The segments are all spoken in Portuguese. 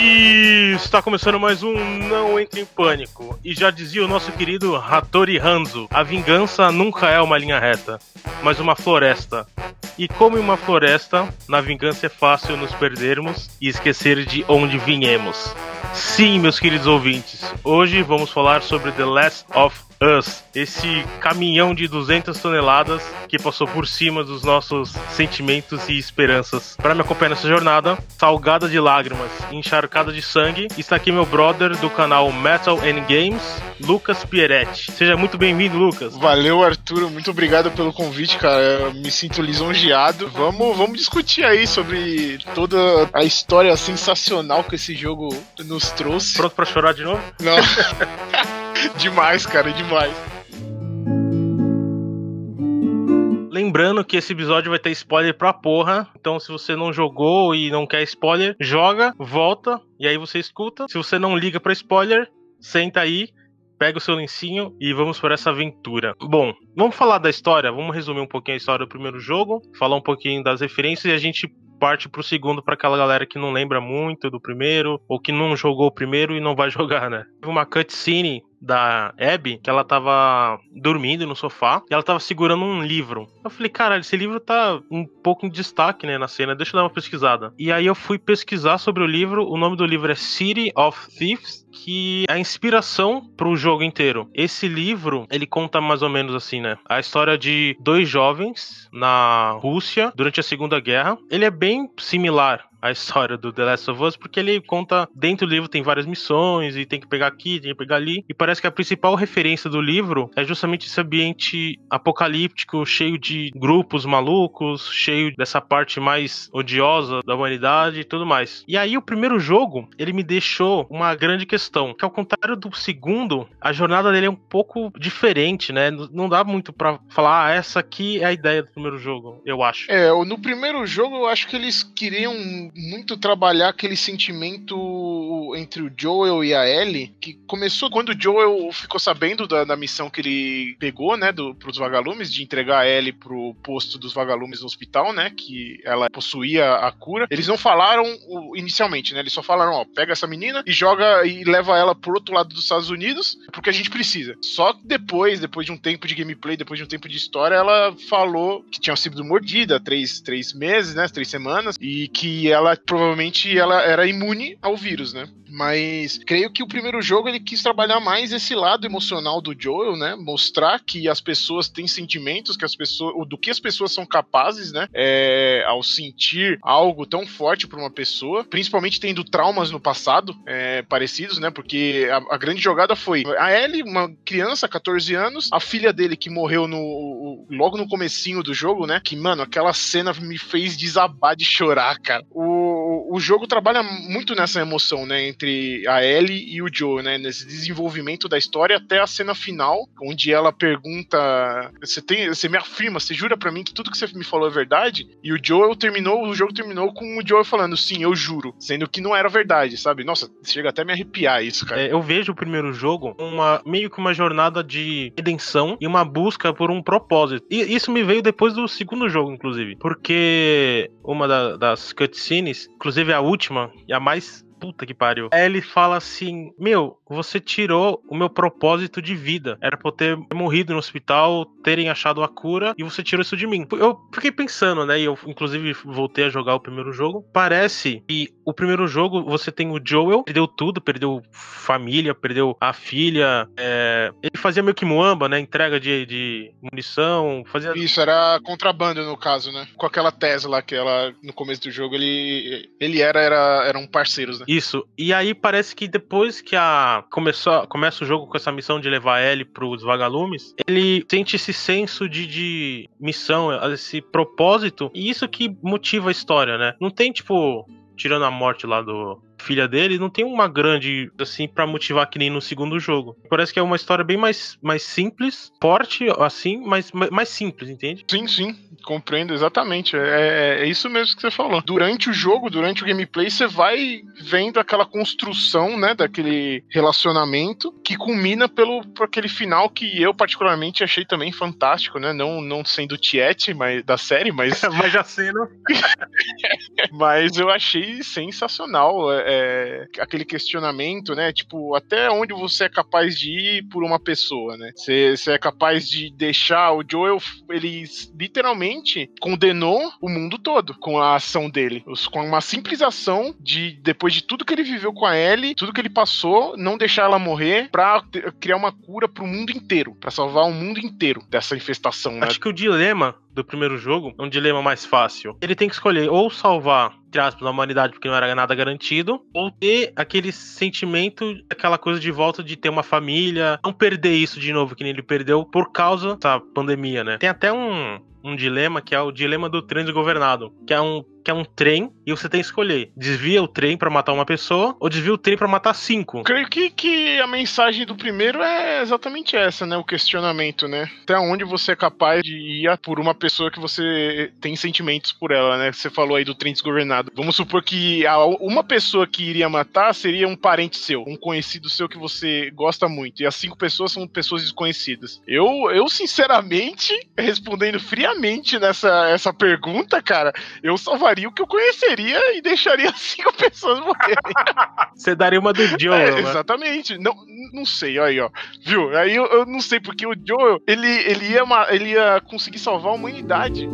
E está começando mais um Não Entre em Pânico. E já dizia o nosso querido Hattori Hanzo: a vingança nunca é uma linha reta, mas uma floresta. E como em uma floresta, na vingança é fácil nos perdermos e esquecer de onde viemos. Sim, meus queridos ouvintes, hoje vamos falar sobre The Last of Us, esse caminhão de 200 toneladas que passou por cima dos nossos sentimentos e esperanças. Para me acompanhar nessa jornada, salgada de lágrimas, encharcada de sangue, está aqui meu brother do canal Metal and Games, Lucas Pieretti. Seja muito bem-vindo, Lucas. Valeu, Arthur, muito obrigado pelo convite, cara. Eu me sinto lisonjeado. Vamos, vamos discutir aí sobre toda a história sensacional que esse jogo nos trouxe. Pronto para chorar de novo? Não. demais, cara, demais. Lembrando que esse episódio vai ter spoiler pra porra. Então, se você não jogou e não quer spoiler, joga, volta e aí você escuta. Se você não liga pra spoiler, senta aí, pega o seu lencinho e vamos por essa aventura. Bom, vamos falar da história, vamos resumir um pouquinho a história do primeiro jogo, falar um pouquinho das referências e a gente parte pro segundo para aquela galera que não lembra muito do primeiro ou que não jogou o primeiro e não vai jogar, né? Uma cutscene da Abby, que ela tava dormindo no sofá e ela tava segurando um livro. Eu falei, caralho, esse livro tá um pouco em destaque, né, na cena, deixa eu dar uma pesquisada. E aí eu fui pesquisar sobre o livro, o nome do livro é City of Thieves, que é a inspiração pro jogo inteiro. Esse livro, ele conta mais ou menos assim, né, a história de dois jovens na Rússia durante a Segunda Guerra. Ele é bem similar a história do The Last of Us, porque ele conta, dentro do livro tem várias missões, e tem que pegar aqui, tem que pegar ali, e parece que a principal referência do livro é justamente esse ambiente apocalíptico, cheio de grupos malucos, cheio dessa parte mais odiosa da humanidade e tudo mais. E aí o primeiro jogo, ele me deixou uma grande questão, que ao contrário do segundo, a jornada dele é um pouco diferente, né? Não dá muito para falar, ah, essa aqui é a ideia do primeiro jogo, eu acho. É, no primeiro jogo eu acho que eles queriam muito trabalhar aquele sentimento entre o Joel e a Ellie, que começou quando o Joel ficou sabendo da, da missão que ele pegou, né, do, pros vagalumes, de entregar a Ellie pro posto dos vagalumes no hospital, né, que ela possuía a cura. Eles não falaram inicialmente, né, eles só falaram, ó, pega essa menina e joga e leva ela pro outro lado dos Estados Unidos, porque a gente precisa. Só depois, depois de um tempo de gameplay, depois de um tempo de história, ela falou que tinha sido mordida três, três meses, né, três semanas, e que ela provavelmente ela era imune ao vírus, né? Mas creio que o primeiro jogo ele quis trabalhar mais esse lado emocional do Joel, né? Mostrar que as pessoas têm sentimentos, que as pessoas, do que as pessoas são capazes, né? É, ao sentir algo tão forte para uma pessoa, principalmente tendo traumas no passado é, parecidos, né? Porque a, a, grande jogada foi a Ellie, uma criança, 14 anos, a filha dele que morreu no logo no comecinho do jogo, né? Que mano, aquela cena me fez desabar de chorar, cara. O, o jogo trabalha muito nessa emoção, né? entre a Ellie e o Joe, né? Nesse desenvolvimento da história até a cena final, onde ela pergunta: Você tem. Você me afirma, você jura para mim que tudo que você me falou é verdade? E o Joel terminou, o jogo terminou com o Joel falando, sim, eu juro. Sendo que não era verdade, sabe? Nossa, chega até a me arrepiar isso, cara. É, eu vejo o primeiro jogo uma meio que uma jornada de redenção e uma busca por um propósito. E isso me veio depois do segundo jogo, inclusive. Porque uma da, das cutscenes, inclusive a última e a mais puta que pariu. Aí ele fala assim: Meu, você tirou o meu propósito de vida. Era pra eu ter morrido no hospital, terem achado a cura e você tirou isso de mim. Eu fiquei pensando, né? E eu, inclusive, voltei a jogar o primeiro jogo. Parece que o primeiro jogo você tem o Joel, perdeu tudo, perdeu família, perdeu a filha. É... Ele fazia meio que muamba, né? Entrega de, de munição. Fazia... Isso, era contrabando no caso, né? Com aquela Tesla que ela, no começo do jogo, ele, ele era, era eram parceiros, né? Isso. E aí parece que depois que a começou, começa o jogo com essa missão de levar ele pros vagalumes, ele sente esse senso de, de missão, esse propósito, e isso que motiva a história, né? Não tem, tipo, tirando a morte lá do, filha dele, não tem uma grande, assim, para motivar que nem no segundo jogo. Parece que é uma história bem mais, mais simples, forte, assim, mas mais simples, entende? Sim, sim, compreendo exatamente. É, é, é, isso mesmo que você falou. Durante o jogo, durante o gameplay, você vai vendo aquela construção, né, daquele relacionamento que culmina pelo por aquele final que eu particularmente achei também fantástico, né? Não, não sendo Tiet, mas da série, mas mas já sendo. mas eu achei sensacional. É, é, aquele questionamento, né? Tipo, até onde você é capaz de ir por uma pessoa, né? Você, é capaz de deixar o Joel, ele literalmente condenou o mundo todo com a ação dele. Com uma simples ação de, depois de tudo que ele viveu com a Ellie, tudo que ele passou, não deixar ela morrer pra criar uma cura pro mundo inteiro, para salvar o mundo inteiro dessa infestação, né? Acho que o dilema do primeiro jogo é um dilema mais fácil. Ele tem que escolher ou salvar, entre aspas, a humanidade porque não era nada garantido, ou ter aquele sentimento, aquela coisa de volta de ter uma família, não perder isso de novo que nem ele perdeu por causa da pandemia, né? Tem até um, um dilema que é o dilema do trem desgovernado, que é um que é um trem e você tem que escolher: desvia o trem para matar uma pessoa ou desvia o trem para matar cinco. Creio que, que a mensagem do primeiro é exatamente essa, né? O questionamento, né? Até onde você é capaz de ir por uma pessoa que você tem sentimentos por ela, né? Você falou aí do trem desgovernado. Vamos supor que uma pessoa que iria matar seria um parente seu, um conhecido seu que você gosta muito, e as cinco pessoas são pessoas desconhecidas. Eu, eu sinceramente, respondendo friamente nessa essa pergunta, cara, eu salvaria o que eu conheceria e deixaria cinco pessoas morrerem. Você daria uma do Joe, é, né? Exatamente. Não, não sei, aí, ó. Viu? Aí eu, eu, não sei, porque o Joe, ele, ele, ia, ele ia conseguir salvar a humanidade.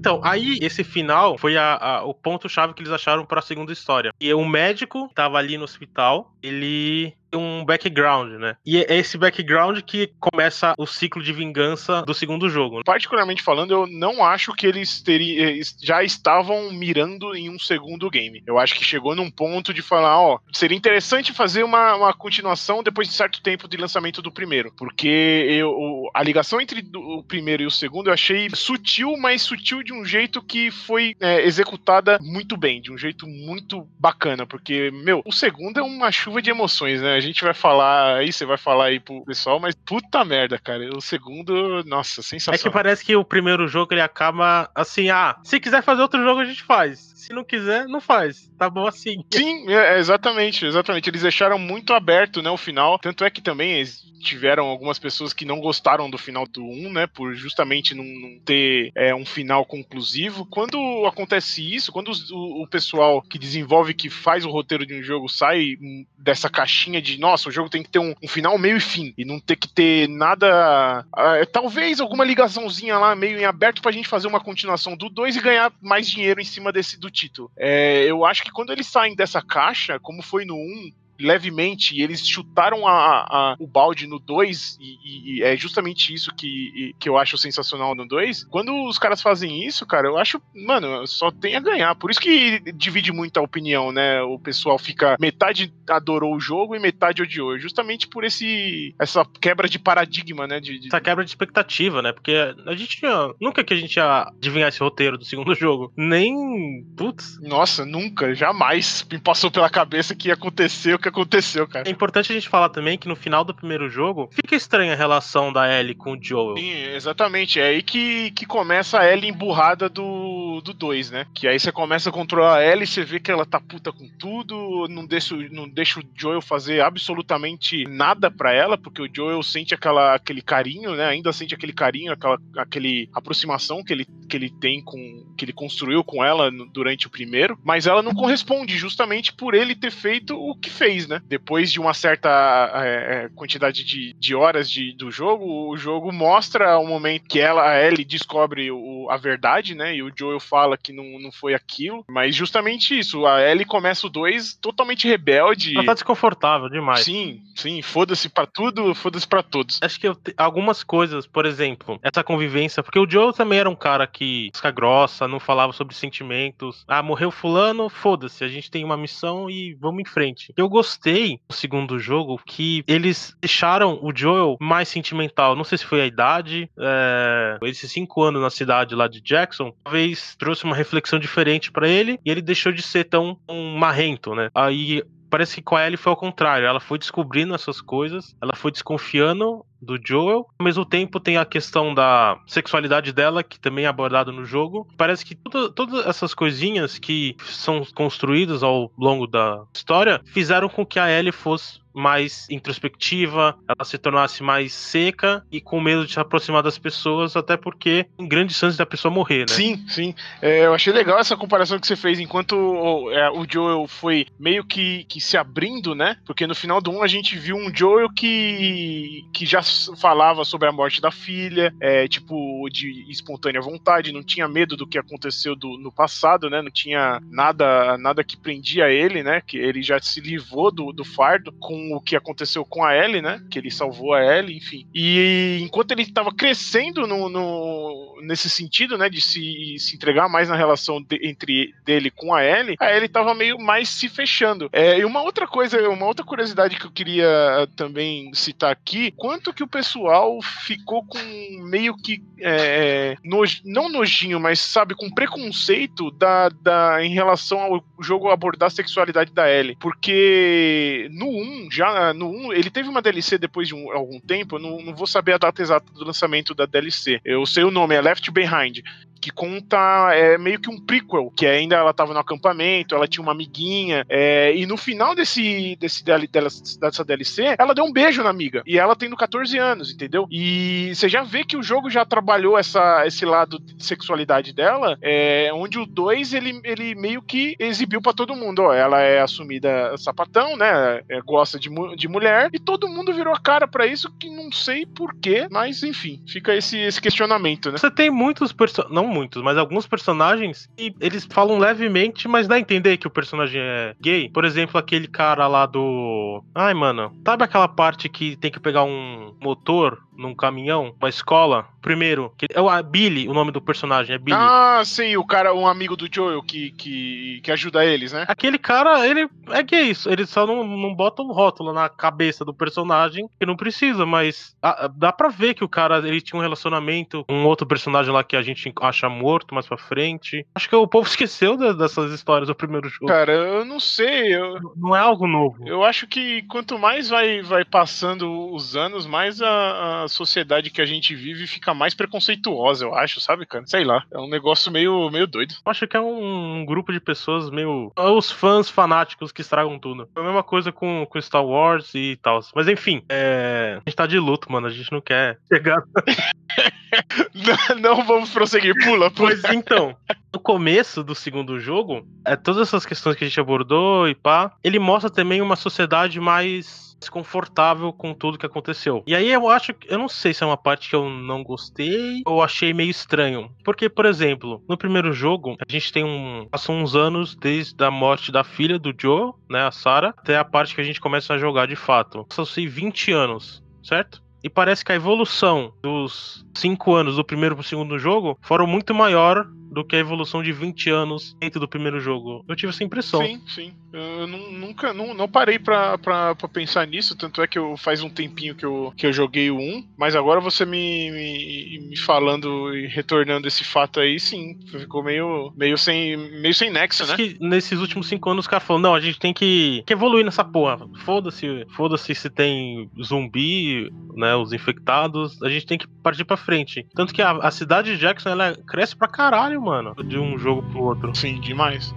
Então, aí esse final foi a, a, o ponto-chave que eles acharam para a segunda história. E o médico estava ali no hospital, ele um background, né? E é esse background que começa o ciclo de vingança do segundo jogo. Particularmente falando, eu não acho que eles teriam, eh, já estavam mirando em um segundo game. Eu acho que chegou num ponto de falar, ó, seria interessante fazer uma, uma continuação depois de certo tempo de lançamento do primeiro, porque eu, a ligação entre o primeiro e o segundo eu achei sutil, mas sutil de um jeito que foi é, executada muito bem, de um jeito muito bacana, porque, meu, o segundo é uma chuva de emoções, né? A gente vai falar aí, você vai falar aí pro pessoal, mas puta merda, cara. O segundo, nossa, sensacional. É que parece que o primeiro jogo ele acaba assim, ah, se quiser fazer outro jogo a gente faz. Se não quiser, não faz. Tá bom assim. Sim, é, exatamente, exatamente. Eles deixaram muito aberto, né, o final. Tanto é que também tiveram algumas pessoas que não gostaram do final do 1, né? Por justamente não, não ter é, um final conclusivo. Quando acontece isso, quando o, o, pessoal que desenvolve, que faz o roteiro de um jogo, sai dessa caixinha de nossa, o jogo tem que ter um, um final, meio e fim. E não ter que ter nada. Uh, talvez alguma ligaçãozinha lá meio em aberto pra gente fazer uma continuação do 2 e ganhar mais dinheiro em cima desse do título. É, eu acho que quando eles saem dessa caixa, como foi no 1, levemente e eles chutaram a, a, o balde no 2 e, e, é justamente isso que, que eu acho sensacional no 2. Quando os caras fazem isso, cara, eu acho, mano, só tem a ganhar. Por isso que divide muito a opinião, né? O pessoal fica metade adorou o jogo e metade odiou, justamente por esse essa quebra de paradigma, né? De, de... Essa quebra de expectativa, né? Porque a gente tinha, nunca que a gente ia adivinhar esse roteiro do segundo jogo, nem putz. Nossa, nunca, jamais me passou pela cabeça que ia acontecer o que aconteceu, cara. É importante a gente falar também que no final do primeiro jogo fica estranha a relação da Ellie com o Joel. Sim, exatamente. É aí que, que começa a Ellie emburrada do 2, né? Que aí você começa a controlar a Ellie, você vê que ela tá puta com tudo, não deixa, não deixa o Joel fazer absolutamente nada para ela, porque o Joel sente aquela, aquele carinho, né? Ainda sente aquele carinho, aquela aquele aproximação que ele, que ele tem com. que ele construiu com ela no, durante o primeiro, mas ela não corresponde justamente por ele ter feito o que fez né? Depois de uma certa é, é, quantidade de, de horas de, do jogo, o jogo mostra o momento que ela, a Ellie, descobre o, a verdade, né? E o Joel fala que não, não foi aquilo. Mas justamente isso, a Ellie começa o 2 totalmente rebelde. Ela tá desconfortável demais. Sim, sim, foda-se pra tudo, foda-se pra todos. Acho que te... algumas coisas, por exemplo, essa convivência, porque o Joel também era um cara que fica grossa, não falava sobre sentimentos. Ah, morreu fulano, foda-se, a gente tem uma missão e vamos em frente. Eu gostei gostei do segundo jogo que eles deixaram o Joel mais sentimental. Não sei se foi a idade, é... esses cinco anos na cidade lá de Jackson, talvez trouxe uma reflexão diferente para ele e ele deixou de ser tão um marrento, né? Aí parece que com a Ellie foi ao contrário. Ela foi descobrindo essas coisas, ela foi desconfiando do Joel. Ao mesmo tempo, tem a questão da sexualidade dela, que também é abordada no jogo. Parece que tudo, todas essas coisinhas que são construídas ao longo da história fizeram com que a Ellie fosse mais introspectiva, ela se tornasse mais seca e com medo de se aproximar das pessoas, até porque tem grandes chances da pessoa morrer, né? Sim, sim. É, eu achei legal essa comparação que você fez, enquanto o, é, o Joel foi meio que, que se abrindo, né? Porque no final do 1 a gente viu um Joel que, que já falava sobre a morte da filha, é, tipo, de espontânea vontade, não tinha medo do que aconteceu do, no passado, né? Não tinha nada, nada que prendia ele, né? Que ele já se livrou do, do fardo com o que aconteceu com a Ellie, né? Que ele salvou a Ellie, enfim. E enquanto ele estava crescendo no, no, nesse sentido, né? De se, se entregar mais na relação de, entre dele com a Ellie, a Ellie estava meio mais se fechando. É, e uma outra coisa, uma outra curiosidade que eu queria também citar aqui, quanto que o pessoal ficou com meio que é, noj, não nojinho, mas sabe, com preconceito da, da, em relação ao jogo abordar a sexualidade da Ellie. Porque no 1, já no 1, ele teve uma DLC depois de um, algum tempo, eu não, não vou saber a data exata do lançamento da DLC. Eu sei o nome, é Left Behind que conta é, meio que um prequel, que ainda ela tava no acampamento, ela tinha uma amiguinha, é, e no final desse, desse dessa DLC, ela deu um beijo na amiga, e ela tendo 14 anos, entendeu? E você já vê que o jogo já trabalhou essa, esse lado de sexualidade dela, é, onde o 2 ele, ele meio que exibiu para todo mundo, ó, ela é assumida sapatão, né, é, gosta de, de mulher, e todo mundo virou a cara para isso, que não sei porquê, mas enfim, fica esse, esse questionamento, né? Você tem muitos personagens, muitos, mas alguns personagens e eles falam levemente, mas dá a entender que o personagem é gay. Por exemplo, aquele cara lá do. Ai, mano, sabe aquela parte que tem que pegar um motor num caminhão, uma escola. Primeiro, que é o Billy, o nome do personagem é Billy. Ah, sim, o cara, um amigo do Joel que, que, que ajuda eles, né? Aquele cara, ele é gay, ele só não, não bota um rótulo na cabeça do personagem que não precisa, mas a, dá pra ver que o cara ele tinha um relacionamento com um outro personagem lá que a gente acha morto mais pra frente. Acho que o povo esqueceu de, dessas histórias do primeiro jogo. Cara, eu não sei. Eu... Não é algo novo. Eu acho que quanto mais vai, vai passando os anos, mais a, a sociedade que a gente vive fica mais preconceituosa, eu acho, sabe, cara? Sei lá. É um negócio meio, meio doido. Eu acho que é um, grupo de pessoas meio. É os fãs fanáticos que estragam tudo. É a mesma coisa com, com Star Wars e tal. Mas enfim, é... a gente tá de luto, mano. A gente não quer chegar. não, não vamos prosseguir. Pula, pula. Pois então. No começo do segundo jogo, é, todas essas questões que a gente abordou e pá, ele mostra também uma sociedade mais desconfortável com tudo que aconteceu. E aí eu acho que eu não sei se é uma parte que eu não gostei ou achei meio estranho. Porque, por exemplo, no primeiro jogo, a gente tem um. Passam uns anos desde a morte da filha do Joe, né, a Sarah, até a parte que a gente começa a jogar de fato. Passam-se 20 anos, certo? E parece que a evolução dos 5 anos do primeiro pro segundo jogo foram muito maior do que a evolução de 20 anos dentro do primeiro jogo. Eu tive essa impressão. Sim, sim. Eu nunca não, não parei pra, pra, pra, pensar nisso, tanto é que eu, faz um tempinho que eu, que eu joguei o 1, mas agora você me, me, me falando e retornando esse fato aí, sim, ficou meio, meio, sem, meio sem nexo, né? que nesses últimos 5 anos os caras falaram, não, a gente tem que, que evoluir nessa porra. Foda-se, foda-se se tem zumbi, né, os infectados, a gente tem que partir pra frente. Tanto que a, a cidade de Jackson, ela cresce pra caralho mano, de um jogo pro outro. Sim, demais.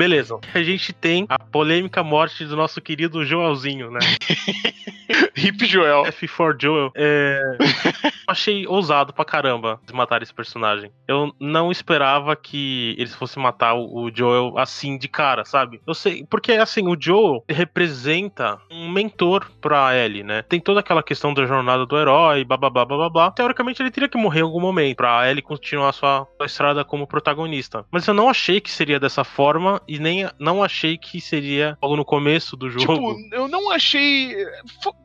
Beleza. A gente tem a polêmica morte do nosso querido Joelzinho, né? Hip Joel. F4 Joel. É... Achei ousado pra caramba de matar esse personagem. Eu não esperava que eles fossem matar o Joel assim de cara, sabe? Eu sei, porque assim, o Joel representa um mentor pra Ellie, né? Tem toda aquela questão da jornada do herói, blá blá blá blá blá. Teoricamente ele teria que morrer em algum momento pra Ellie continuar sua, sua estrada como protagonista. Mas eu não achei que seria dessa forma e nem não achei que seria logo no começo do jogo. Tipo, eu não achei.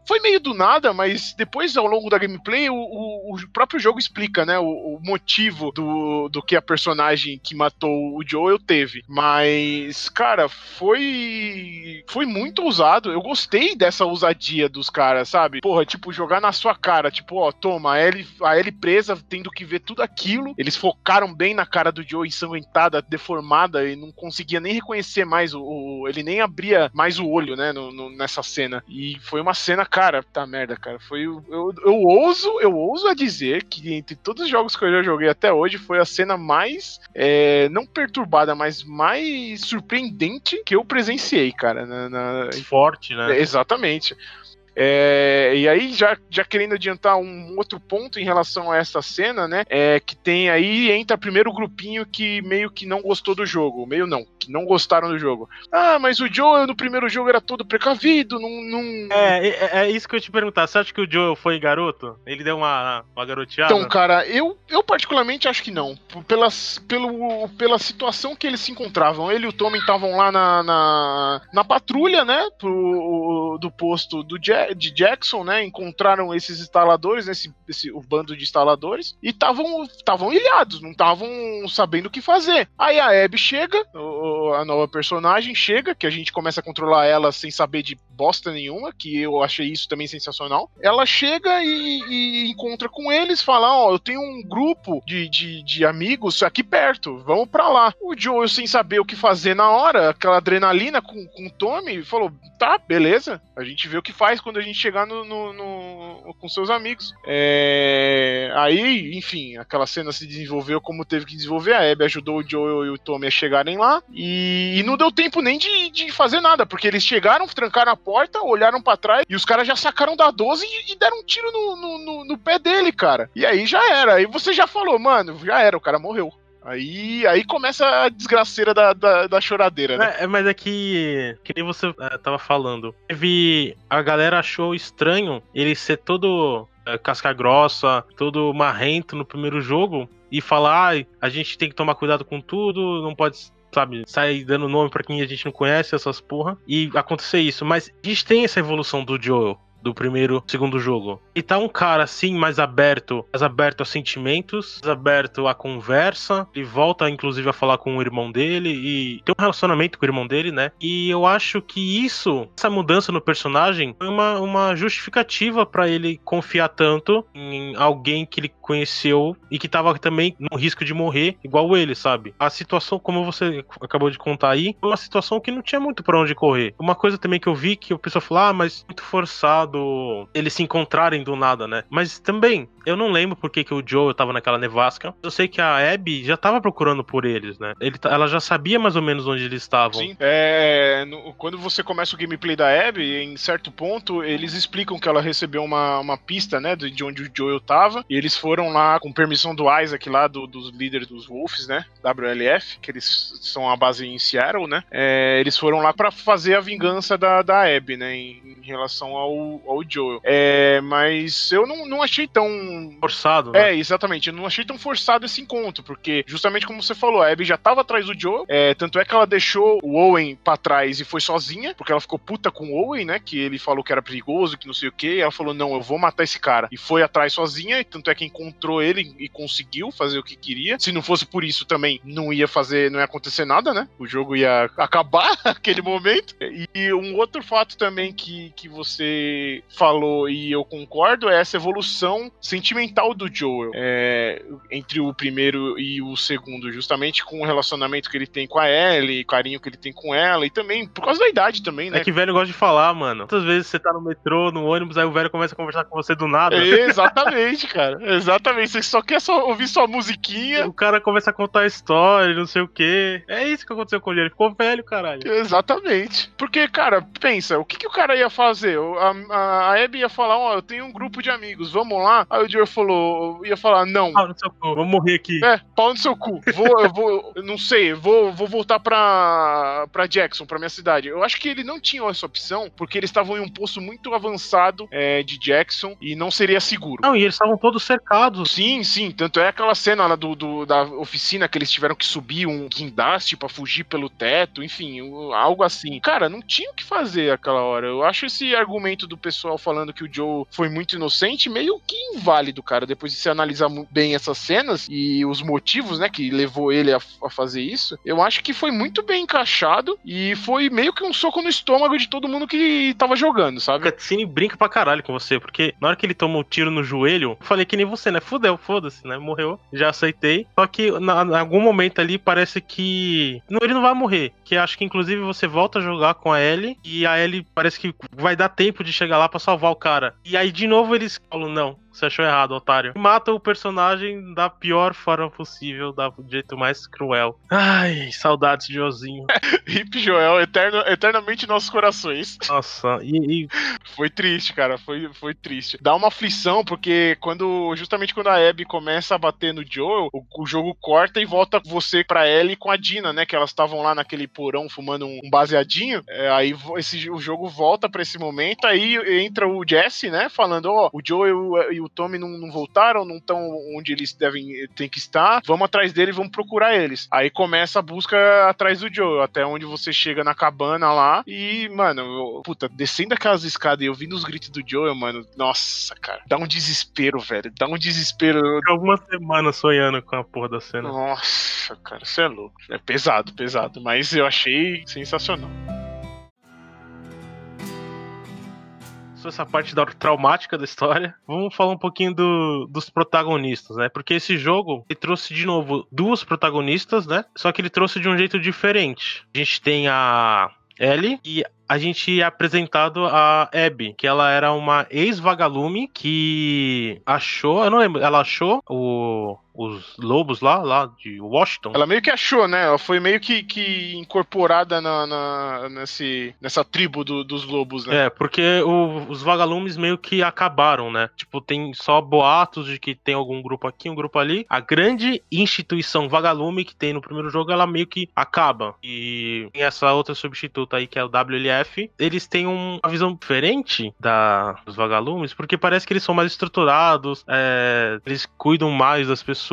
Foi meio do nada, mas depois, ao longo da gameplay, o, o, o próprio jogo explica, né? O, o, motivo do, do que a personagem que matou o Joel teve. Mas, cara, foi. Foi muito ousado. Eu gostei dessa ousadia dos caras, sabe? Porra, tipo, jogar na sua cara, tipo, ó, toma, a Ellie, a Ellie presa, tendo que ver tudo aquilo. Eles focaram bem na cara do Joe ensanguentada, deformada, e não conseguia nem reconhecer mais o, o ele nem abria mais o olho, né, no, no, nessa cena. E foi uma cena, cara, tá merda, cara. Foi eu, eu ouso, eu ouso a dizer que entre todos os jogos que eu já joguei até hoje foi a cena mais é, não perturbada, mas mais surpreendente que eu presenciei, cara. Na, na... Forte, né? exatamente. É, e aí, já, já querendo adiantar um outro ponto em relação a essa cena, né? É que tem aí, entra primeiro o grupinho que meio que não gostou do jogo. Meio não, que não gostaram do jogo. Ah, mas o Joe no primeiro jogo era todo precavido, não. não... É, é, é, isso que eu te perguntar. Você acha que o Joe foi garoto? Ele deu uma, uma garoteada? Então, cara, eu, eu particularmente acho que não. Pelas, pelo, pela situação que eles se encontravam. Ele e o Tommy estavam lá na, na, na patrulha, né? Pro, do posto do Jack de Jackson, né? Encontraram esses instaladores, esse, esse o bando de instaladores, e estavam ilhados, não estavam sabendo o que fazer. Aí a Abby chega, o, a nova personagem chega, que a gente começa a controlar ela sem saber de bosta nenhuma, que eu achei isso também sensacional. Ela chega e, e encontra com eles, fala: Ó, oh, eu tenho um grupo de, de, de amigos aqui perto, vamos pra lá. O Joel, sem saber o que fazer na hora, aquela adrenalina com, com o Tommy, falou: tá, beleza, a gente vê o que faz quando a gente chegar no, no, no com seus amigos. É... Aí, enfim, aquela cena se desenvolveu como teve que desenvolver. A Abby ajudou o Joel e o Tommy a chegarem lá. E, e não deu tempo nem de, de fazer nada, porque eles chegaram, trancaram a porta, olharam para trás e os caras já sacaram da 12 e, e deram um tiro no, no, no pé dele, cara. E aí já era. Aí você já falou, mano, já era, o cara morreu. Aí, aí começa a desgraceira da, da, da choradeira, né? É, mas é que, que nem você é, tava falando. Teve. A galera achou estranho ele ser todo é, casca grossa, todo marrento no primeiro jogo e falar: ah, a gente tem que tomar cuidado com tudo, não pode sabe, sair dando nome para quem a gente não conhece, essas porra, e acontecer isso. Mas a gente tem essa evolução do Joel do primeiro, segundo jogo. E tá um cara assim, mais aberto, mais aberto a sentimentos, mais aberto à conversa. Ele volta, inclusive, a falar com o irmão dele e tem um relacionamento com o irmão dele, né? E eu acho que isso, essa mudança no personagem, foi uma, uma justificativa para ele confiar tanto em alguém que ele conheceu e que tava também no risco de morrer, igual ele, sabe? A situação, como você acabou de contar aí, foi uma situação que não tinha muito para onde correr. Uma coisa também que eu vi que o pessoal falou, ah, mas muito forçado eles se encontrarem do nada, né? Mas também, eu não lembro por que, que o Joe tava naquela nevasca. Eu sei que a Abby já tava procurando por eles, né? Ele, ela já sabia mais ou menos onde eles estavam. Sim, é, no, quando você começa o gameplay da Abby, em certo ponto, eles explicam que ela recebeu uma, uma pista, né, de onde o Joel tava, e eles foram lá com permissão do Isaac lá, do, dos líderes dos Wolves, né, WLF, que eles são a base em Seattle, né, é, eles foram lá para fazer a vingança da, da Abby, né, em, em relação ao, ao Joel. É, mas eu não, não achei tão. Forçado, né? É, exatamente. Eu não achei tão forçado esse encontro, porque justamente como você falou, a Abby já tava atrás do Joel. É, tanto é que ela deixou o Owen pra trás e foi sozinha, porque ela ficou puta com o Owen, né? Que ele falou que era perigoso, que não sei o que. Ela falou: não, eu vou matar esse cara. E foi atrás sozinha, e tanto é que encontrou ele e conseguiu fazer o que queria. Se não fosse por isso também, não ia fazer, não ia acontecer nada, né? O jogo ia acabar naquele momento. E um outro fato também que, que você falou e eu concordo é essa evolução sentimental do Joel é, entre o primeiro e o segundo, justamente com o relacionamento que ele tem com a Ellie, carinho que ele tem com ela e também por causa da idade também, né? É que velho gosta de falar, mano. Quantas vezes você tá no metrô, no ônibus, aí o velho começa a conversar com você do nada. É, exatamente, cara. Exatamente. Você só quer só ouvir sua musiquinha. O cara começa a contar a história, não sei o quê. É isso que aconteceu com ele. Ele ficou velho, caralho. Exatamente. Porque, cara, pensa, o que, que o cara ia fazer? A, a a Abby ia falar, ó, oh, eu tenho um grupo de amigos, vamos lá. Aí o Joe falou, ia falar, não. Pau no seu cu, vou morrer aqui. É, pau no seu cu. Vou, eu vou, eu não sei, vou, vou voltar pra, pra Jackson, pra minha cidade. Eu acho que ele não tinha essa opção, porque eles estavam em um posto muito avançado é, de Jackson e não seria seguro. Não, e eles estavam todos cercados. Sim, sim, tanto é aquela cena lá do, do, da oficina que eles tiveram que subir um guindaste pra fugir pelo teto, enfim, algo assim. Cara, não tinha o que fazer aquela hora. Eu acho esse argumento do pessoal falando que o Joe foi muito inocente, meio que inválido válido, cara. Depois de você analisar bem essas cenas e os motivos, né, que levou ele a, a fazer isso, eu acho que foi muito bem encaixado e foi meio que um soco no estômago de todo mundo que tava jogando, sabe? Cutscene brinca pra caralho com você, porque na hora que ele toma o um tiro no joelho, eu falei que nem você, né? Fudeu, foda-se, né? Morreu, já aceitei. Só que em algum momento ali parece que. Não, ele não vai morrer. Que acho que inclusive você volta a jogar com a Ellie e a Ellie parece que vai dar tempo de chegar lá para salvar o cara. E aí de novo eles falam: não, você achou errado, otário. Mata o personagem da pior forma possível, do jeito mais cruel. Ai, saudades de Ozinho. Hip Joel, eterno, eternamente em nossos corações. Nossa, e, e, Foi triste, cara, foi, foi triste. Dá uma aflição, porque quando justamente quando a Abby começa a bater no Joel, o, o jogo corta e volta você pra Ellie com a Dina, né? Que elas estavam lá naquele porão fumando um, um baseadinho. É, aí esse, o jogo volta pra esse momento, aí entra o Jesse, né? Falando, ó, oh, o Joel e o o Tommy não, não voltaram, não estão onde eles devem tem que estar. Vamos atrás dele, vamos procurar eles. Aí começa a busca atrás do Joe, até onde você chega na cabana lá. E, mano, eu, puta, descendo aquelas escadas e ouvindo os gritos do Joe, mano, nossa, cara, dá um desespero, velho. Dá um desespero. Algumas semanas sonhando com a porra da cena. Nossa, cara, você é louco. É pesado, pesado. Mas eu achei sensacional. Essa parte da traumática da história, vamos falar um pouquinho do, dos protagonistas, né? Porque esse jogo ele trouxe de novo duas protagonistas, né? Só que ele trouxe de um jeito diferente. A gente tem a Ellie e a gente é apresentado a Abby, que ela era uma ex-vagalume que achou, eu não lembro, ela achou o, os lobos lá, lá de Washington. Ela meio que achou, né? Ela foi meio que, que incorporada na, na nesse, nessa tribo do, dos lobos, né? É, porque o, os vagalumes meio que acabaram, né? Tipo, tem só boatos de que tem algum grupo aqui, um grupo ali. A grande instituição vagalume que tem no primeiro jogo, ela meio que acaba. E tem essa outra substituta aí, que é o WLF eles têm uma visão diferente da, dos vagalumes, porque parece que eles são mais estruturados, é, eles cuidam mais das pessoas,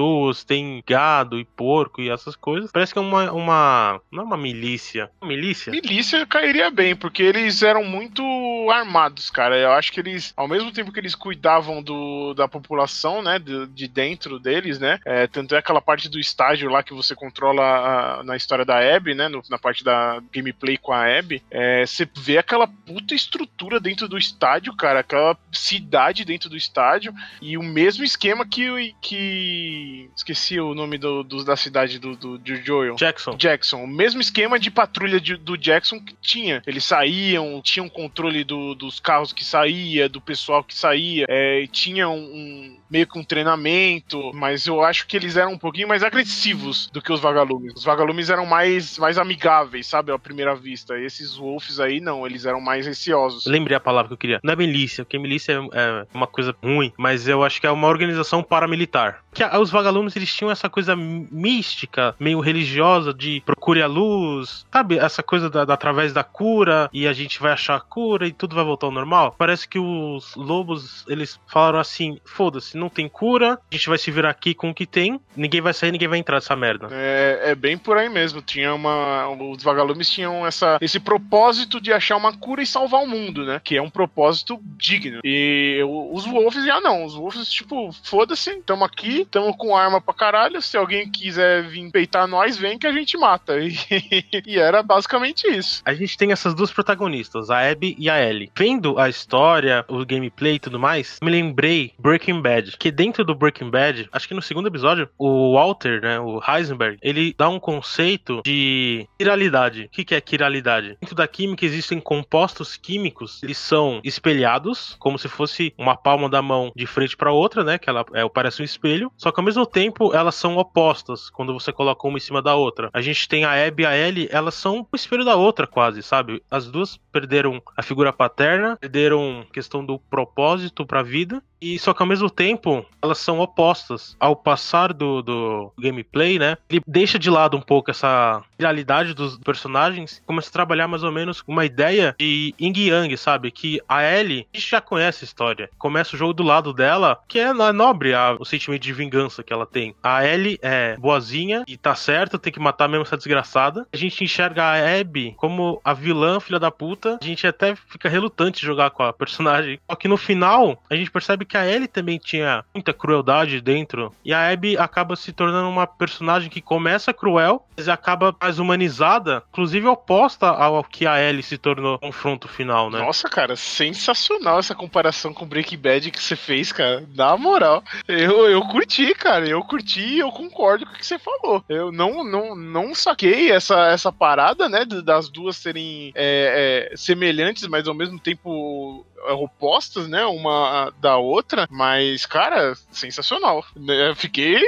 tem gado e porco e essas coisas. Parece que é uma. uma não é uma milícia. Milícia? Milícia cairia bem, porque eles eram muito armados, cara. Eu acho que eles, ao mesmo tempo que eles cuidavam do, da população, né, de, de dentro deles, né, é, tanto é aquela parte do estágio lá que você controla a, na história da Abby, né, no, na parte da gameplay com a Abby, é, você vê aquela puta estrutura dentro do estádio, cara, aquela cidade dentro do estádio e o mesmo esquema que que esqueci o nome do, do da cidade do, do, do, Joel. Jackson. Jackson. O mesmo esquema de patrulha de, do Jackson que tinha. Eles saíam, tinham controle do, dos carros que saía, do pessoal que saía, é, tinha um, um, meio que um treinamento, mas eu acho que eles eram um pouquinho mais agressivos do que os vagalumes. Os vagalumes eram mais, mais amigáveis, sabe, à primeira vista. Esses wolves aí não, eles eram mais receosos. Lembrei a palavra que eu queria. Não é milícia, porque milícia é, é uma coisa ruim, mas eu acho que é uma organização paramilitar. Que os vagalumes eles tinham essa coisa mística, meio religiosa de procure a luz, sabe? Essa coisa da, da, através da cura e a gente vai achar a cura e tudo vai voltar ao normal. Parece que os lobos eles falaram assim: foda-se, não tem cura, a gente vai se virar aqui com o que tem, ninguém vai sair, ninguém vai entrar nessa merda. É, é bem por aí mesmo. Tinha uma. Os vagalumes tinham essa, esse propósito de achar uma cura e salvar o mundo, né? Que é um propósito digno. E os Wolves já não. Os Wolves, tipo, foda-se, tamo aqui, tamo com arma pra caralho. Se alguém quiser vir peitar nós, vem que a gente mata. E, e era basicamente isso. A gente tem essas duas protagonistas, a Abby e a Ellie. Vendo a história, o gameplay e tudo mais, me lembrei Breaking Bad. Que dentro do Breaking Bad, acho que no segundo episódio, o Walter, né, o Heisenberg, ele dá um conceito de quiralidade. O que, que é quiralidade? Dentro da química existem compostos químicos, eles são espelhados, como se fosse uma palma da mão de frente para outra, né? Que ela é, parece um espelho. Só que ao mesmo tempo elas são opostas quando você coloca uma em cima da outra. A gente tem a Abby e a Ellie, elas são o espelho da outra quase, sabe? As duas perderam a figura paterna, perderam questão do propósito para a vida e só que ao mesmo tempo elas são opostas. Ao passar do, do gameplay, né? Ele deixa de lado um pouco essa realidade dos personagens, começa a trabalhar mais ou menos uma ideia de Yin Yang, sabe? Que a Ellie, a gente já conhece a história. Começa o jogo do lado dela, que é nobre a, o sentimento de vingança que ela tem. A Ellie é boazinha e tá certa, tem que matar mesmo essa desgraçada. A gente enxerga a Abby como a vilã, filha da puta. A gente até fica relutante de jogar com a personagem. Só que no final, a gente percebe que a Ellie também tinha muita crueldade dentro. E a Abby acaba se tornando uma personagem que começa cruel, mas acaba mais humanizada, inclusive oposta ao que a Ellie se tornou no confronto final, né? Nossa, cara, sensacional essa comparação com Breaking Bad que você fez, cara. Na moral. Eu, eu curti, cara. Eu curti e eu concordo com o que você falou. Eu não, não, não saquei essa, essa parada, né? Das duas serem é, é, semelhantes, mas ao mesmo tempo opostas, né? Uma da outra, mas, cara, sensacional. Eu fiquei.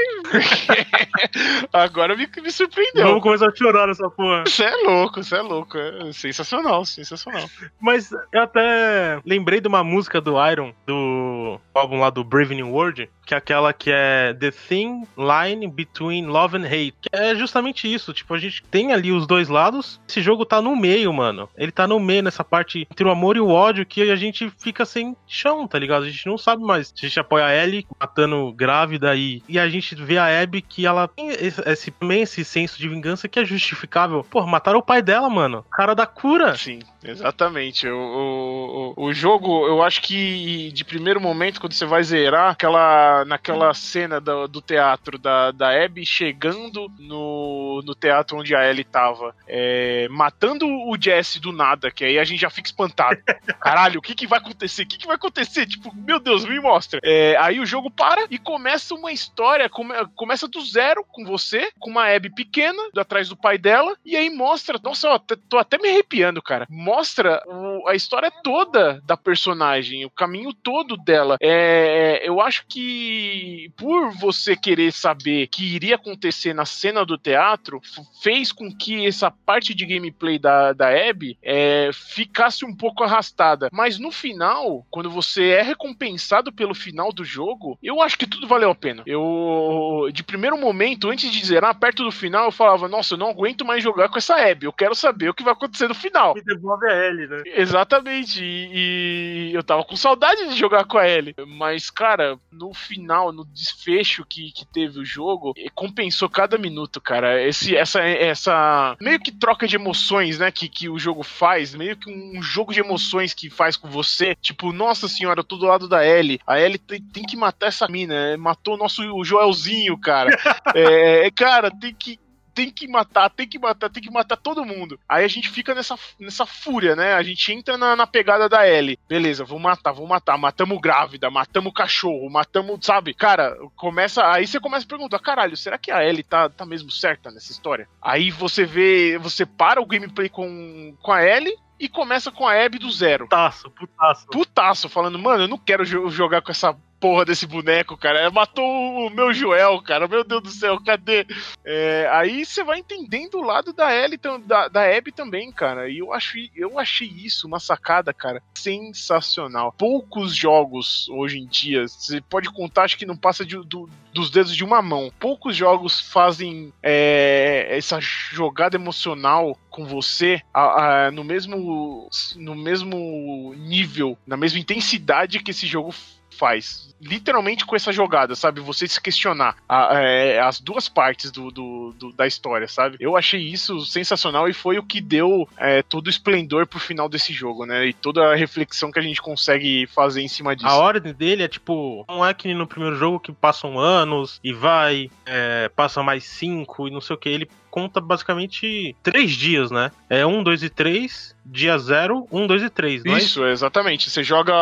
Agora me, me surpreendeu. Vamos começar a chorar nessa porra. Você é louco, você é louco. É sensacional, sensacional. Mas eu até lembrei de uma música do Iron, do álbum lá do Brave New World, que é aquela que é The Thin Line Between Love and Hate. Que é justamente isso. Tipo, a gente tem ali os dois lados. Esse jogo tá no meio, mano. Ele tá no meio nessa parte entre o amor e o ódio que a gente fica sem chão, tá ligado? A gente não sabe mais. A gente apoia a Ellie matando grávida e, e a gente vê a Abby que ela tem esse, esse, também esse senso de vingança que é justificável. Pô, mataram o pai dela, mano. Cara da cura. Sim, exatamente. O, o, o jogo, eu acho que de primeiro momento, quando você vai zerar, aquela, naquela cena do, do teatro da, da Abby chegando no, no teatro onde a Ellie tava, é, matando o Jesse do nada, que aí a gente já fica espantado. Caralho, o que, que vai acontecer? O que, que vai acontecer? Tipo, meu Deus, me mostra. É, aí o jogo para e começa uma história, come, começa do zero com você, com uma Abby pequena, atrás do pai dela, e aí mostra. Nossa, ó, tô até me arrepiando, cara. Mostra o, a história toda da personagem, o caminho todo dela. É, eu acho que por você querer saber que iria acontecer na cena do teatro, fez com que essa parte de gameplay da, da Abby é, ficasse um pouco arrastada. Mas no final, quando você é recompensado pelo final do jogo, eu acho que tudo valeu a pena. Eu, de primeiro momento, antes de zerar, perto do final, eu falava: Nossa, eu não aguento mais jogar com essa Abby. Eu quero saber o que vai acontecer no final. Me devolve a Ellie, né? Exatamente. E, e eu tava com saudade de jogar com a Ellie. Mas, cara, no final, no desfecho que, que teve o jogo, compensou cada minuto, cara. Esse, essa, essa meio que troca de emoções, né? Que, que o jogo faz, meio que um jogo de emoções que faz com você. Tipo, nossa senhora, eu tô do lado da Ellie. A Ellie tem, tem que matar essa mina. É, matou o nosso o Joelzinho, cara. é, cara, tem que tem que matar, tem que matar, tem que matar todo mundo. Aí a gente fica nessa, nessa fúria, né? A gente entra na, na pegada da Ellie. Beleza, vou matar, vou matar. Matamos grávida, matamos cachorro, matamos, sabe? Cara, começa. Aí você começa a perguntar: caralho, será que a Ellie tá, tá mesmo certa nessa história? Aí você vê, você para o gameplay com, com a Ellie e começa com a Abby do zero. Putaço, putaço. Putaço, falando, mano, eu não quero jogar com essa porra desse boneco, cara. Matou o meu Joel, cara. Meu Deus do céu, cadê? É, aí você vai entendendo o lado da Ellie, da, da Abby também, cara. E eu achei, eu achei isso uma sacada, cara, sensacional. Poucos jogos hoje em dia, você pode contar, acho que não passa de, do, dos dedos de uma mão. Poucos jogos fazem é, essa jogada emocional com você a, a, no mesmo no mesmo nível, na mesma intensidade que esse jogo faz. Literalmente com essa jogada, sabe? Você se questionar a, é, as duas partes do, do, do, da história, sabe? Eu achei isso sensacional e foi o que deu é, todo o esplendor pro final desse jogo, né? E toda a reflexão que a gente consegue fazer em cima disso. A ordem dele é tipo, não é que no primeiro jogo que passam anos e vai, é, passa mais cinco e não sei o que. Ele conta basicamente três dias, né? É um, dois e três, dia zero, um, dois e três, não Isso, é isso? exatamente. Você joga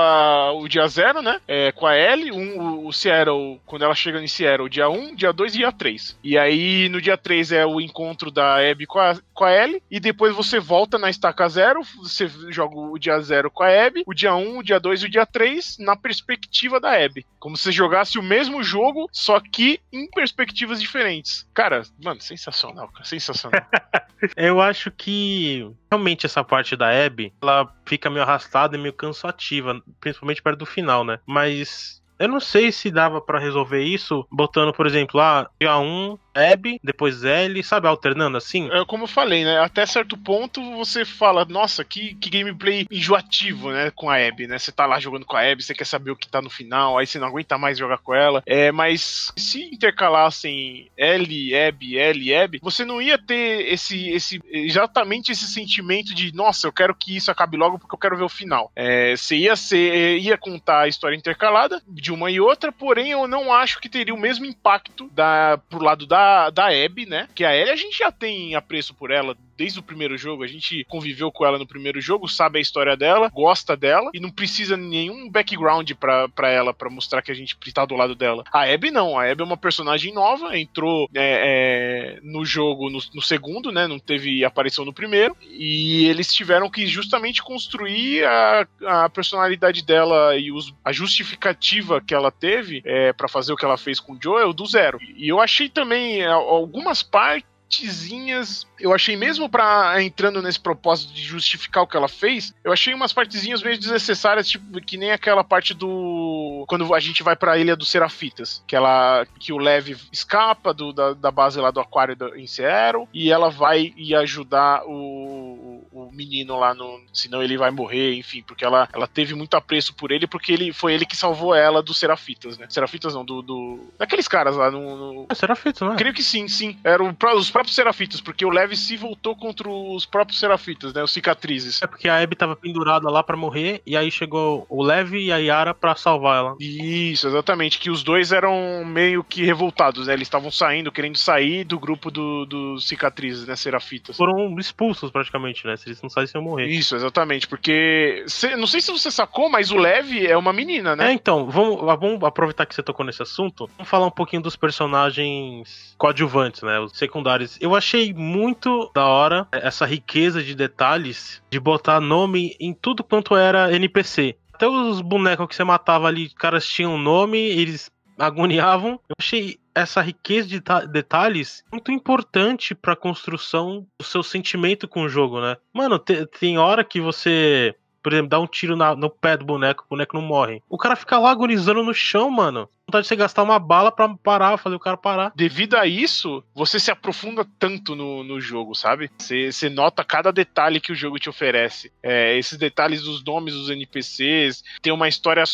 o dia zero, né? É, com a Ellie, um, o Seattle, quando ela chega em Seattle, dia 1, um, dia 2 e dia 3. E aí, no dia 3 é o encontro da Abby com a, com a Ellie, e depois você volta na estaca zero, você joga o dia 0 com a Abby, o dia 1, um, o dia 2 e o dia 3 na perspectiva da Abby. Como se você jogasse o mesmo jogo, só que em perspectivas diferentes. Cara, mano, sensacional, cara sensacional. eu acho que realmente essa parte da Abby, ela fica meio arrastada e meio cansativa, principalmente perto do final, né? Mas eu não sei se dava para resolver isso botando, por exemplo, lá, dia 1 Abby, depois Ellie, sabe, alternando assim. É como eu falei, né? Até certo ponto você fala, nossa, que, que gameplay enjoativo, né? Com a Abby, né? Você tá lá jogando com a Abby, você quer saber o que tá no final, aí você não aguenta mais jogar com ela. É, mas se intercalassem Ellie, Abby, Ellie, Abby, você não ia ter esse, esse exatamente esse sentimento de, nossa, eu quero que isso acabe logo porque eu quero ver o final. É, você ia ser, ia contar a história intercalada de uma e outra, porém eu não acho que teria o mesmo impacto da, pro lado da da, Abby, né? Que a Ellie a gente já tem apreço por ela desde o primeiro jogo. A gente conviveu com ela no primeiro jogo, sabe a história dela, gosta dela e não precisa nenhum background pra, pra ela para mostrar que a gente tá do lado dela. A Abby não, a Abby é uma personagem nova, entrou é, é, no jogo no, no, segundo, né? Não teve aparição no primeiro e eles tiveram que justamente construir a, a personalidade dela e os, a justificativa que ela teve é, para fazer o que ela fez com o Joel do zero. E eu achei também é, algumas partes partezinhas, eu achei mesmo para entrando nesse propósito de justificar o que ela fez, eu achei umas partezinhas meio desnecessárias, tipo que nem aquela parte do quando a gente vai para a ilha dos Serafitas, que ela que o Lev escapa do, da, da base lá do aquário do, em Seattle e ela vai e ajudar o, o, menino lá no, senão ele vai morrer, enfim, porque ela, ela teve muito apreço por ele porque ele foi ele que salvou ela dos Serafitas, né? Serafitas não, do, do daqueles caras lá no, no... É Serafitas, não é? Creio que sim, sim. Eram os próprios Serafitas, porque o Levi se voltou contra os próprios Serafitas, né? Os cicatrizes. É porque a Abby tava pendurada lá para morrer, e aí chegou o Levi e a Yara para salvar ela. Isso, exatamente. Que os dois eram meio que revoltados, né? Eles estavam saindo, querendo sair do grupo dos do cicatrizes, né? Serafitas. Foram expulsos praticamente, né? Se eles não saíssem, iam morrer. Isso, exatamente. Porque. Cê, não sei se você sacou, mas o Levi é uma menina, né? É, então, vamos, vamos aproveitar que você tocou nesse assunto. Vamos falar um pouquinho dos personagens coadjuvantes, né? Os secundários eu achei muito da hora essa riqueza de detalhes de botar nome em tudo quanto era NPC. Até os bonecos que você matava ali, caras tinham nome, eles agoniavam. Eu achei essa riqueza de detalhes muito importante para a construção do seu sentimento com o jogo, né? Mano, te, tem hora que você por exemplo, dá um tiro na, no pé do boneco, o boneco não morre. O cara fica lá agonizando no chão, mano. Vontade de você gastar uma bala pra parar, fazer o cara parar. Devido a isso, você se aprofunda tanto no, no jogo, sabe? Você, você nota cada detalhe que o jogo te oferece. É, esses detalhes dos nomes dos NPCs, tem uma história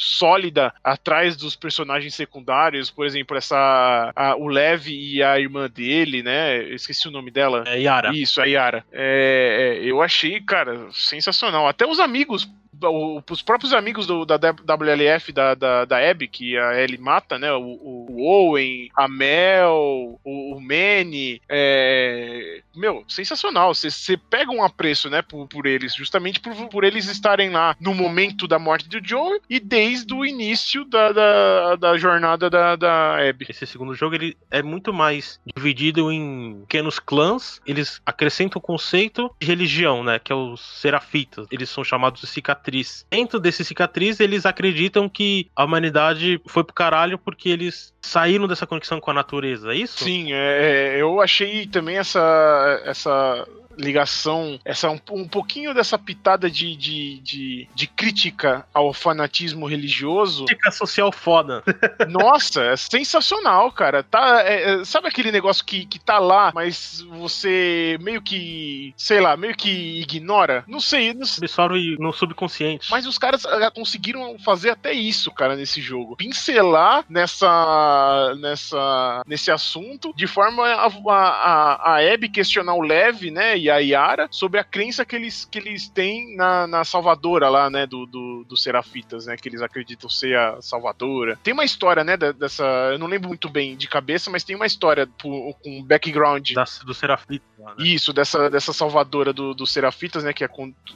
sólida atrás dos personagens secundários, por exemplo, essa a, o Levi e a irmã dele, né? Eu esqueci o nome dela. É Yara. Isso, a Yara. É, é, eu achei, cara, sensacional. Até os amigos os próprios amigos do, da WLF, da, da, da Abby, que a Ellie mata, né? O, o Owen, a Mel, o, o Manny. É... Meu, sensacional. Você pega um apreço, né, por, por eles, justamente por, por eles estarem lá no momento da morte do Joe e desde o início da, da, da jornada da, da Abby. Esse segundo jogo ele é muito mais dividido em pequenos clãs. Eles acrescentam o conceito de religião, né? Que é os serafitas. Eles são chamados de cicatrizes cicatriz. Dentro desse cicatriz, eles acreditam que a humanidade foi pro caralho porque eles saíram dessa conexão com a natureza, é isso? Sim, é, é eu achei também essa, essa ligação, essa um, um pouquinho dessa pitada de, de, de, de, crítica ao fanatismo religioso. Crítica social foda. Nossa, é sensacional, cara. Tá, é, é, sabe aquele negócio que, que tá lá, mas você meio que, sei lá, meio que ignora? Não sei. Não. Absorve no subconsciente. Mas os caras ah, conseguiram fazer até isso, cara, nesse jogo. Pincelar nessa, nessa, nesse assunto de forma a, a, a Abby questionar o Lev, né? E a Yara sobre a crença que eles, que eles têm na, na Salvadora lá, né, do, do, do Serafitas, né, que eles acreditam ser a Salvadora. Tem uma história, né, dessa, eu não lembro muito bem de cabeça, mas tem uma história com um background. Da, do Serafitas. Né? Isso, dessa, dessa Salvadora do, do Serafitas, né, que é,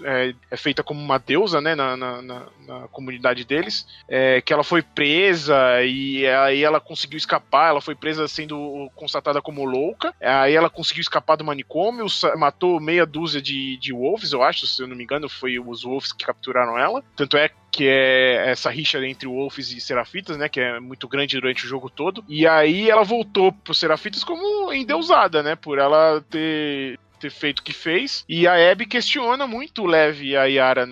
é, é feita como uma deusa, né, na, na, na, na comunidade deles, é, que ela foi presa e aí ela conseguiu escapar, ela foi presa sendo constatada como louca, aí ela conseguiu escapar do manicômio, matou matou meia dúzia de, de Wolves, eu acho, se eu não me engano, foi os Wolves que capturaram ela. Tanto é que é essa rixa entre Wolves e Serafitas, né, que é muito grande durante o jogo todo. E aí ela voltou pro Serafitas como endeusada, né, por ela ter ter feito o que fez. E a Abby questiona muito o Lev e a Yara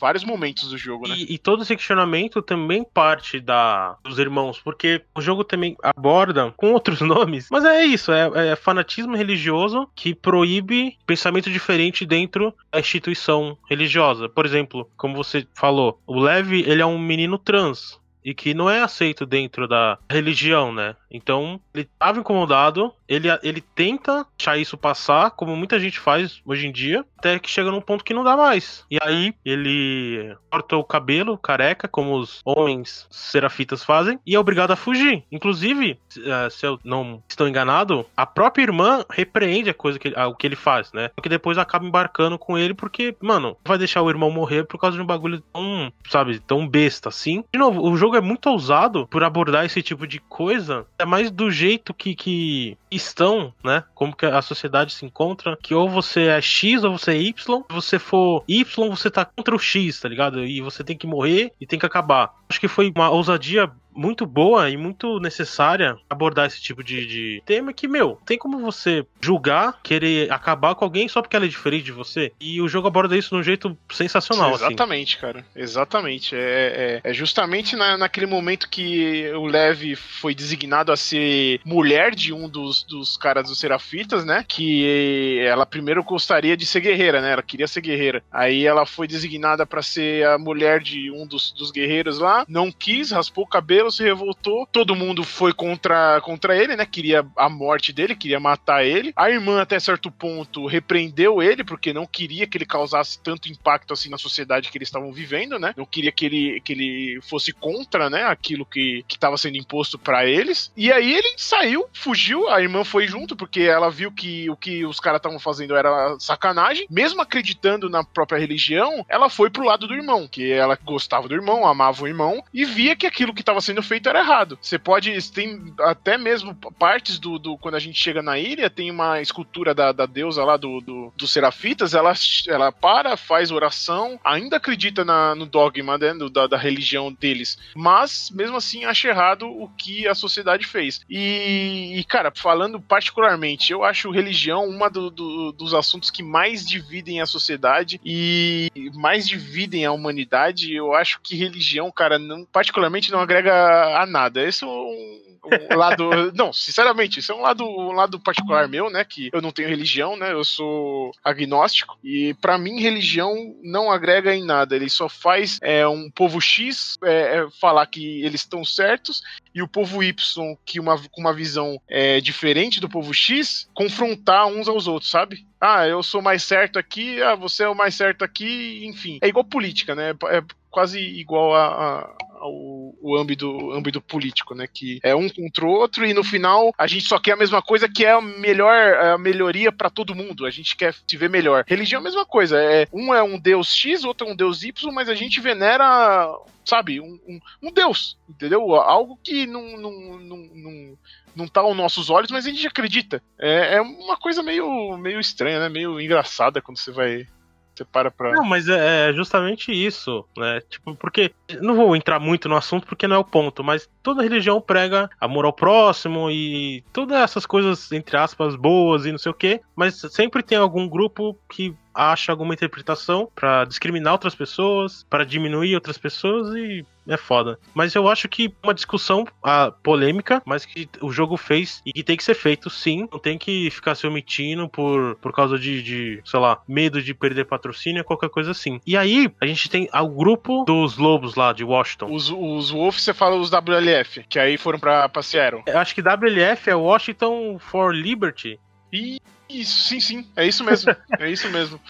vários momentos do jogo, né? E, e todo esse questionamento também parte da, dos irmãos, porque o jogo também aborda com outros nomes, mas é isso, é, é fanatismo religioso que proíbe pensamento diferente dentro da instituição religiosa. Por exemplo, como você falou, o Levi, ele é um menino trans, e que não é aceito dentro da religião, né? Então, ele estava incomodado, ele, ele tenta deixar isso passar, como muita gente faz hoje em dia, até que chega num ponto que não dá mais. E aí, ele corta o cabelo, careca, como os homens serafitas fazem, e é obrigado a fugir. Inclusive, eh, se eu não estou enganado, a própria irmã repreende a coisa que, o que ele faz, né? Porque depois acaba embarcando com ele, porque, mano, vai deixar o irmão morrer por causa de um bagulho tão, sabe, tão besta assim. De novo, o jogo é muito ousado por abordar esse tipo de coisa é mais do jeito que, que estão, né? Como que a sociedade se encontra, que ou você é X ou você é Y. Se você for Y, você tá contra o X, tá ligado? E você tem que morrer e tem que acabar. Acho que foi uma ousadia muito boa e muito necessária abordar esse tipo de, de, tema que, meu, tem como você julgar, querer acabar com alguém só porque ela é diferente de você. E o jogo aborda isso de um jeito sensacional. Assim. Exatamente, assim. cara. Exatamente. É, é, é justamente na, naquele momento que o Levi foi designado a ser mulher de um dos, dos caras dos Serafitas, né? Que ela primeiro gostaria de ser guerreira, né? Ela queria ser guerreira. Aí ela foi designada para ser a mulher de um dos, dos guerreiros lá, não quis, raspou o cabelo cabelo, se revoltou. Todo mundo foi contra, contra ele, né? Queria a morte dele, queria matar ele. A irmã, até certo ponto, repreendeu ele, porque não queria que ele causasse tanto impacto assim na sociedade que eles estavam vivendo, né? Não queria que ele, que ele fosse contra, né? Aquilo que estava sendo imposto para eles. E aí ele saiu, fugiu. A irmã foi junto, porque ela viu que o que os caras estavam fazendo era sacanagem. Mesmo acreditando na própria religião, ela foi pro lado do irmão, que ela gostava do irmão, amava o irmão, e via que aquilo que estava sendo sendo feito era errado. Você pode. Tem até mesmo partes do, do. Quando a gente chega na ilha, tem uma escultura da, da deusa lá do, do, dos Serafitas. Ela, ela para, faz oração, ainda acredita na, no dogma né, da, da religião deles. Mas, mesmo assim, acha errado o que a sociedade fez. E, e cara, falando particularmente, eu acho religião uma do, do, dos assuntos que mais dividem a sociedade e mais dividem a humanidade. Eu acho que religião, cara, não, particularmente não agrega a nada. Esse é um, um lado. não, sinceramente, isso é um lado, um lado particular meu, né? Que eu não tenho religião, né? Eu sou agnóstico. E para mim, religião não agrega em nada. Ele só faz é, um povo X é, é, falar que eles estão certos e o povo Y, que uma, com uma visão é, diferente do povo X, confrontar uns aos outros, sabe? Ah, eu sou mais certo aqui, ah, você é o mais certo aqui, enfim. É igual política, né? É quase igual a, a o, o âmbito, âmbito político, né? Que é um contra o outro e no final a gente só quer a mesma coisa que é a melhor a melhoria para todo mundo. A gente quer se ver melhor. Religião é a mesma coisa. É, um é um deus X, outro é um deus Y, mas a gente venera, sabe, um, um, um deus, entendeu? Algo que não, não, não, não não tá aos nossos olhos, mas a gente acredita. É, é uma coisa meio, meio estranha, né? Meio engraçada quando você vai você para pra. Não, mas é, é justamente isso, né? Tipo, porque. Não vou entrar muito no assunto porque não é o ponto, mas toda religião prega amor ao próximo e todas essas coisas, entre aspas, boas e não sei o quê, mas sempre tem algum grupo que acha alguma interpretação para discriminar outras pessoas, para diminuir outras pessoas e é foda. Mas eu acho que uma discussão a, polêmica, mas que o jogo fez e que tem que ser feito sim. Não tem que ficar se omitindo por, por causa de, de, sei lá, medo de perder patrocínio, qualquer coisa assim. E aí, a gente tem o grupo dos lobos lá de Washington. Os, os Wolves, você fala os WLF, que aí foram pra, pra Seattle. Eu acho que WLF é Washington for Liberty. Isso, sim, sim. É isso mesmo. é isso mesmo.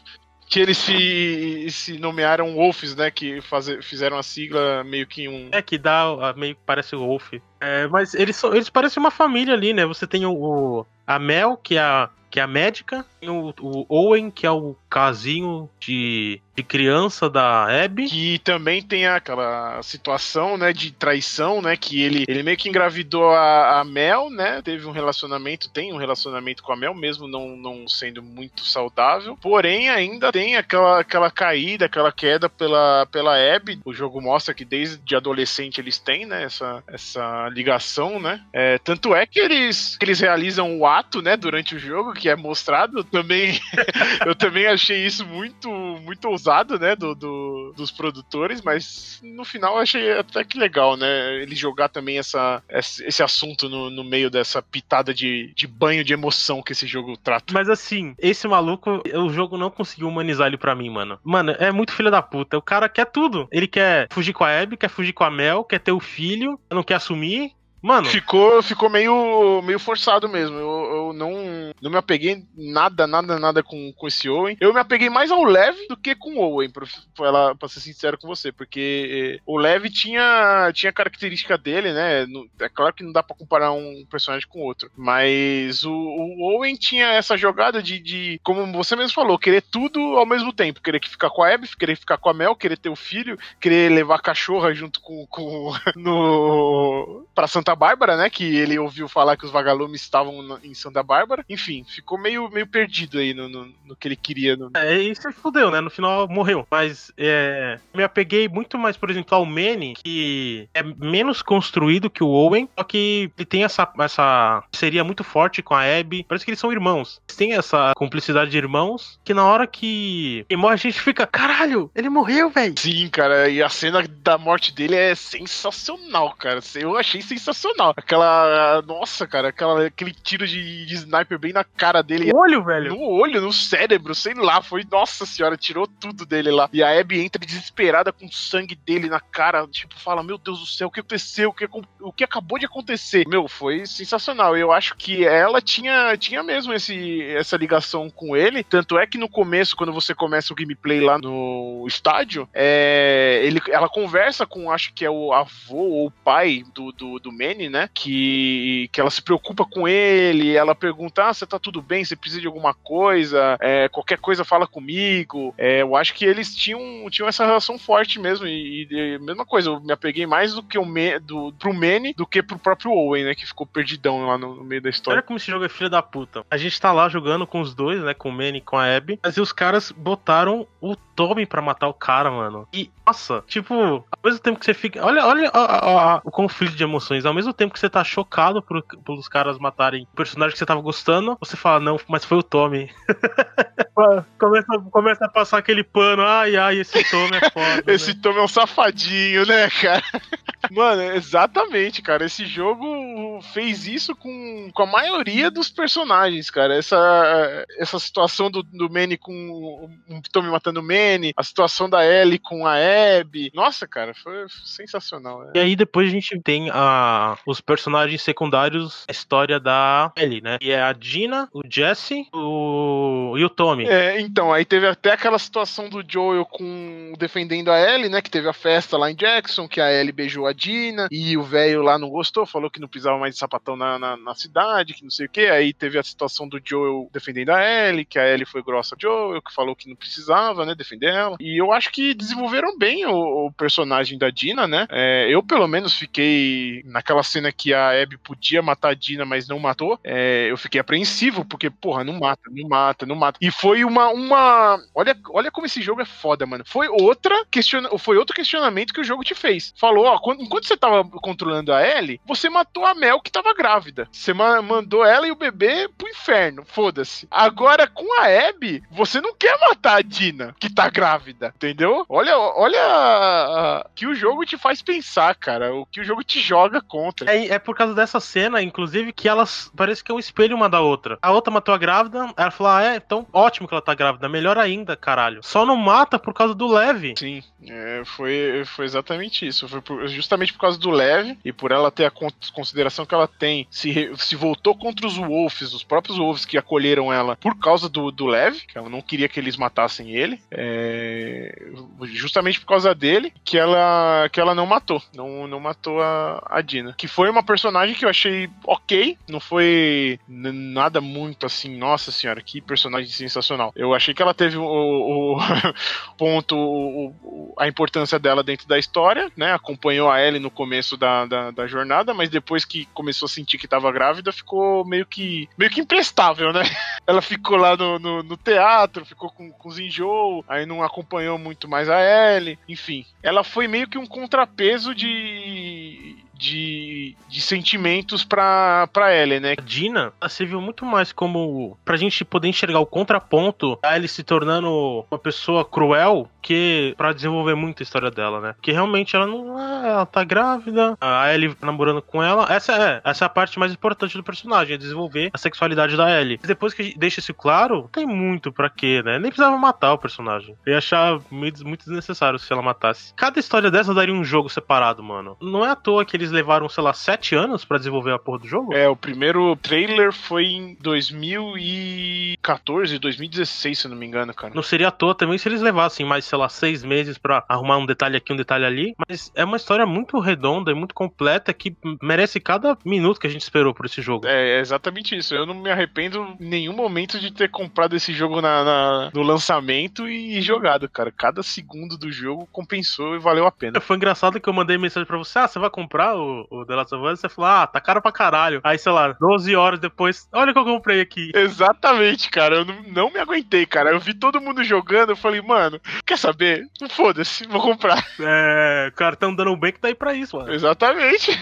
Que eles se, se nomearam Wolves, né? Que faz, fizeram a sigla meio que um. É, que dá. Meio que parece Wolf. É, mas eles, são, eles parecem uma família ali, né? Você tem o, o a Mel, que é a, que é a médica, tem o, o Owen, que é o casinho de de criança da Abby. Que também tem aquela situação, né, de traição, né, que ele, ele meio que engravidou a, a Mel, né, teve um relacionamento, tem um relacionamento com a Mel, mesmo não, não sendo muito saudável, porém ainda tem aquela, aquela caída, aquela queda pela, pela Abby. O jogo mostra que desde adolescente eles têm, né, essa, essa ligação, né, é, tanto é que eles, que eles realizam o ato, né, durante o jogo, que é mostrado, eu também, eu também achei isso muito, muito ousado, né, do, do, dos produtores, mas no final achei até que legal, né, ele jogar também essa, esse assunto no, no meio dessa pitada de, de banho de emoção que esse jogo trata. Mas assim, esse maluco, o jogo não conseguiu humanizar ele pra mim, mano. Mano, é muito filho da puta. O cara quer tudo. Ele quer fugir com a Abby, quer fugir com a Mel, quer ter o filho, não quer assumir, Mano. Ficou, ficou meio, meio forçado mesmo. Eu, eu não, não me apeguei nada, nada, nada com, com esse Owen. Eu me apeguei mais ao Leve do que com o Owen, pra, pra, pra ser sincero com você. Porque eh, o Leve tinha, tinha característica dele, né? É claro que não dá pra comparar um personagem com outro. Mas o, o Owen tinha essa jogada de, de, como você mesmo falou, querer tudo ao mesmo tempo. Querer ficar com a Abby, querer ficar com a Mel, querer ter o filho, querer levar a cachorra junto com, com no, pra Santa Santa Bárbara, né? Que ele ouviu falar que os vagalumes estavam em Santa Bárbara. Enfim, ficou meio, meio perdido aí no, no, no que ele queria. No... É, e se fudeu, né? No final morreu. Mas é, me apeguei muito mais, por exemplo, ao Manny, que é menos construído que o Owen, só que ele tem essa, essa seria muito forte com a Abby. Parece que eles são irmãos. Eles têm essa cumplicidade de irmãos que na hora que ele morre, a gente fica, caralho, ele morreu, velho. Sim, cara, e a cena da morte dele é sensacional, cara. Eu achei sensacional sensacional. Aquela. Nossa, cara, aquela, aquele tiro de, de sniper bem na cara dele. No olho, velho. No olho, no cérebro, sei lá. Foi, nossa senhora, tirou tudo dele lá. E a Abby entra desesperada com o sangue dele na cara. Tipo, fala: Meu Deus do céu, o que aconteceu? O que, o que acabou de acontecer? Meu, foi sensacional. Eu acho que ela tinha, tinha mesmo esse, essa ligação com ele. Tanto é que no começo, quando você começa o gameplay lá no estádio, é, ele, ela conversa com, acho que é o avô ou o pai do, do, do Manny, né? Que, que ela se preocupa com ele, ela pergunta: ah, você tá tudo bem? Você precisa de alguma coisa? É, qualquer coisa fala comigo. É, eu acho que eles tinham, tinham essa relação forte mesmo. E, e mesma coisa, eu me apeguei mais do que o Me, do, pro Manny do que pro próprio Owen, né? Que ficou perdidão lá no, no, meio da história. Olha como esse jogo é filho da puta. A gente tá lá jogando com os dois, né? Com o Manny e com a Abby. Mas os caras botaram o Tommy pra matar o cara, mano. E, nossa, tipo, ao mesmo tempo que você fica. Olha, olha a, a, a, o conflito de emoções. Ao mesmo tempo que você tá chocado por, pelos caras matarem o personagem que você tava gostando, você fala, não, mas foi o Tommy. começa, começa a passar aquele pano, ai, ai, esse Tommy é foda. esse né? Tommy é um safadinho, né, cara? Mano, exatamente, cara. Esse jogo fez isso com, com a maioria dos personagens, cara. Essa, essa situação do, do Manny com o Tommy matando o Manny, a situação da Ellie com a Abby. Nossa, cara, foi sensacional. Né? E aí depois a gente tem a, os personagens secundários a história da Ellie, né? E é a Dina, o Jesse o... e o Tommy. É, então, aí teve até aquela situação do Joel com defendendo a Ellie, né? Que teve a festa lá em Jackson, que a Ellie beijou a Dina, e o velho lá não gostou, falou que não precisava mais de sapatão na, na, na, cidade, que não sei o que. Aí teve a situação do Joel defendendo a Ellie, que a Ellie foi grossa ao Joel, que falou que não precisava, né? Defender ela. E eu acho que desenvolveram bem o, o personagem da Dina, né? É, eu, pelo menos, fiquei naquela cena cena que a Abby podia matar a Dina, mas não matou, é, eu fiquei apreensivo, porque, porra, não mata, não mata, não mata. E foi uma. uma... Olha, olha como esse jogo é foda, mano. Foi outra questiona... foi outro questionamento que o jogo te fez. Falou, ó, quando, enquanto você tava controlando a Ellie, você matou a Mel que tava grávida. Você ma mandou ela e o bebê pro inferno. Foda-se. Agora, com a Abby, você não quer matar a Dina, que tá grávida. Entendeu? Olha, olha que o jogo te faz pensar, cara. O que o jogo te joga contra. É, é por causa dessa cena, inclusive, que elas parece que é um espelho uma da outra. A outra matou a grávida, ela falou: ah, é, então ótimo que ela tá grávida, melhor ainda, caralho. Só não mata por causa do leve. Sim, é, foi, foi exatamente isso. Foi por, justamente por causa do leve e por ela ter a consideração que ela tem, se, se voltou contra os Wolves, os próprios Wolves que acolheram ela por causa do, do leve, que ela não queria que eles matassem ele. É, justamente por causa dele que ela, que ela não matou. Não, não matou a, a Dina. Que foi uma personagem que eu achei ok, não foi nada muito assim, nossa senhora, que personagem sensacional. Eu achei que ela teve o, o ponto, o, a importância dela dentro da história, né? Acompanhou a Ellie no começo da, da, da jornada, mas depois que começou a sentir que estava grávida, ficou meio que meio que imprestável, né? Ela ficou lá no, no, no teatro, ficou com, com os enjoo, aí não acompanhou muito mais a Ellie, enfim. Ela foi meio que um contrapeso de de, de sentimentos pra, pra Ellie, né? A Dina serviu muito mais como pra gente poder enxergar o contraponto a Ellie se tornando uma pessoa cruel que para desenvolver muito a história dela, né? Que realmente ela não é, ela tá grávida, a Ellie namorando com ela. Essa é, essa é a parte mais importante do personagem, é desenvolver a sexualidade da Ellie. Depois que deixa isso claro, tem muito para quê, né? Nem precisava matar o personagem. Eu ia achar muito, desnecessário se ela matasse. Cada história dessa daria um jogo separado, mano. Não é à toa que eles levaram, sei lá, sete anos para desenvolver a porra do jogo? É, o primeiro trailer foi em 2014, 2016, se não me engano, cara. Não seria à toa também se eles levassem mais, sei lá, seis meses para arrumar um detalhe aqui, um detalhe ali. Mas é uma história muito redonda e muito completa que merece cada minuto que a gente esperou por esse jogo. É, é exatamente isso. Eu não me arrependo em nenhum momento de ter comprado esse jogo na, na, no lançamento e jogado, cara. Cada segundo do jogo compensou e valeu a pena. Foi engraçado que eu mandei mensagem pra você: ah, você vai comprar o, o The Last of Us? Você falou, ah, tá caro pra caralho. Aí, sei lá, 12 horas depois, olha o que eu comprei aqui. Exatamente, cara. Eu não, não me aguentei, cara. Eu vi todo mundo jogando, eu falei, mano, quer saber? Foda-se, vou comprar. É, cara, tão dando bem que tá aí pra isso, mano. Exatamente.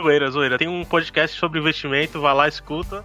Zoeira, zoeira. Tem um podcast sobre investimento, vai lá, escuta.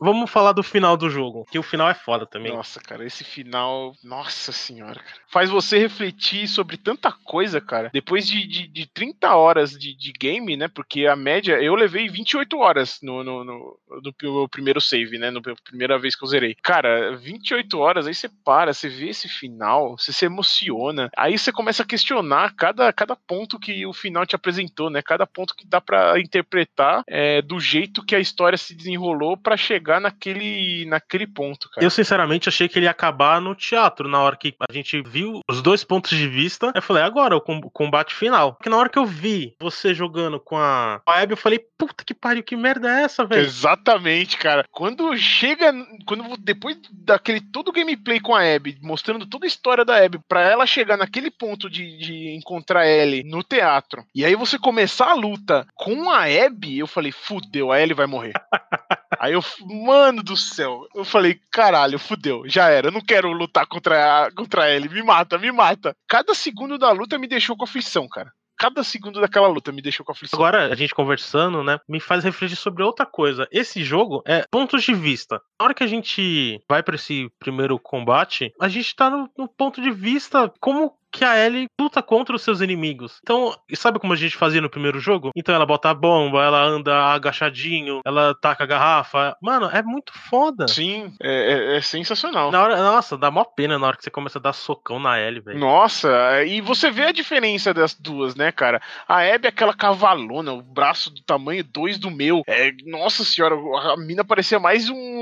Vamos falar do final do jogo, que o final é foda também. Nossa, cara, esse final. Nossa senhora, cara. Faz você refletir sobre tanta coisa, cara. Depois de, de, de 30 horas de, de game, né? Porque a média. Eu levei 28 horas no, no, no, no meu primeiro save, né? Na primeira vez que eu zerei. Cara, 28 horas, aí você para, você vê esse final, você se emociona. Aí você começa a questionar cada, cada ponto que o final te apresentou, né? Cada ponto que dá para interpretar é, do jeito que a história se desenrolou para chegar chegar naquele, naquele ponto, cara. Eu, sinceramente, achei que ele ia acabar no teatro, na hora que a gente viu os dois pontos de vista. Eu falei, agora, o combate final. Porque na hora que eu vi você jogando com a Abby, eu falei, puta que pariu, que merda é essa, velho? Exatamente, cara. Quando chega, quando depois daquele todo gameplay com a Abby, mostrando toda a história da Abby, pra ela chegar naquele ponto de, de encontrar Ellie no teatro, e aí você começar a luta com a Abby, eu falei, fudeu, a Ellie vai morrer. aí eu, mano do céu, eu falei, caralho, fudeu, já era, eu não quero lutar contra, contra ele, me mata, me mata. Cada segundo da luta me deixou com aflição, cara cada segundo daquela luta me deixou com aflição. Agora, a gente conversando, né, me faz refletir sobre outra coisa. Esse jogo é pontos de vista. Na hora que a gente vai para esse primeiro combate, a gente tá no, no ponto de vista como que a Ellie luta contra os seus inimigos. Então, sabe como a gente fazia no primeiro jogo? Então ela bota a bomba, ela anda agachadinho, ela taca a garrafa. Mano, é muito foda. Sim, é, é, é sensacional. Na hora, nossa, dá mó pena na hora que você começa a dar socão na Ellie, velho. Nossa, e você vê a diferença das duas, né, cara? A Abby é aquela cavalona, o braço do tamanho 2 do meu. É, nossa senhora, a mina parecia mais um,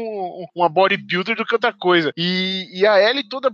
uma bodybuilder do que outra coisa. E, e a Ellie toda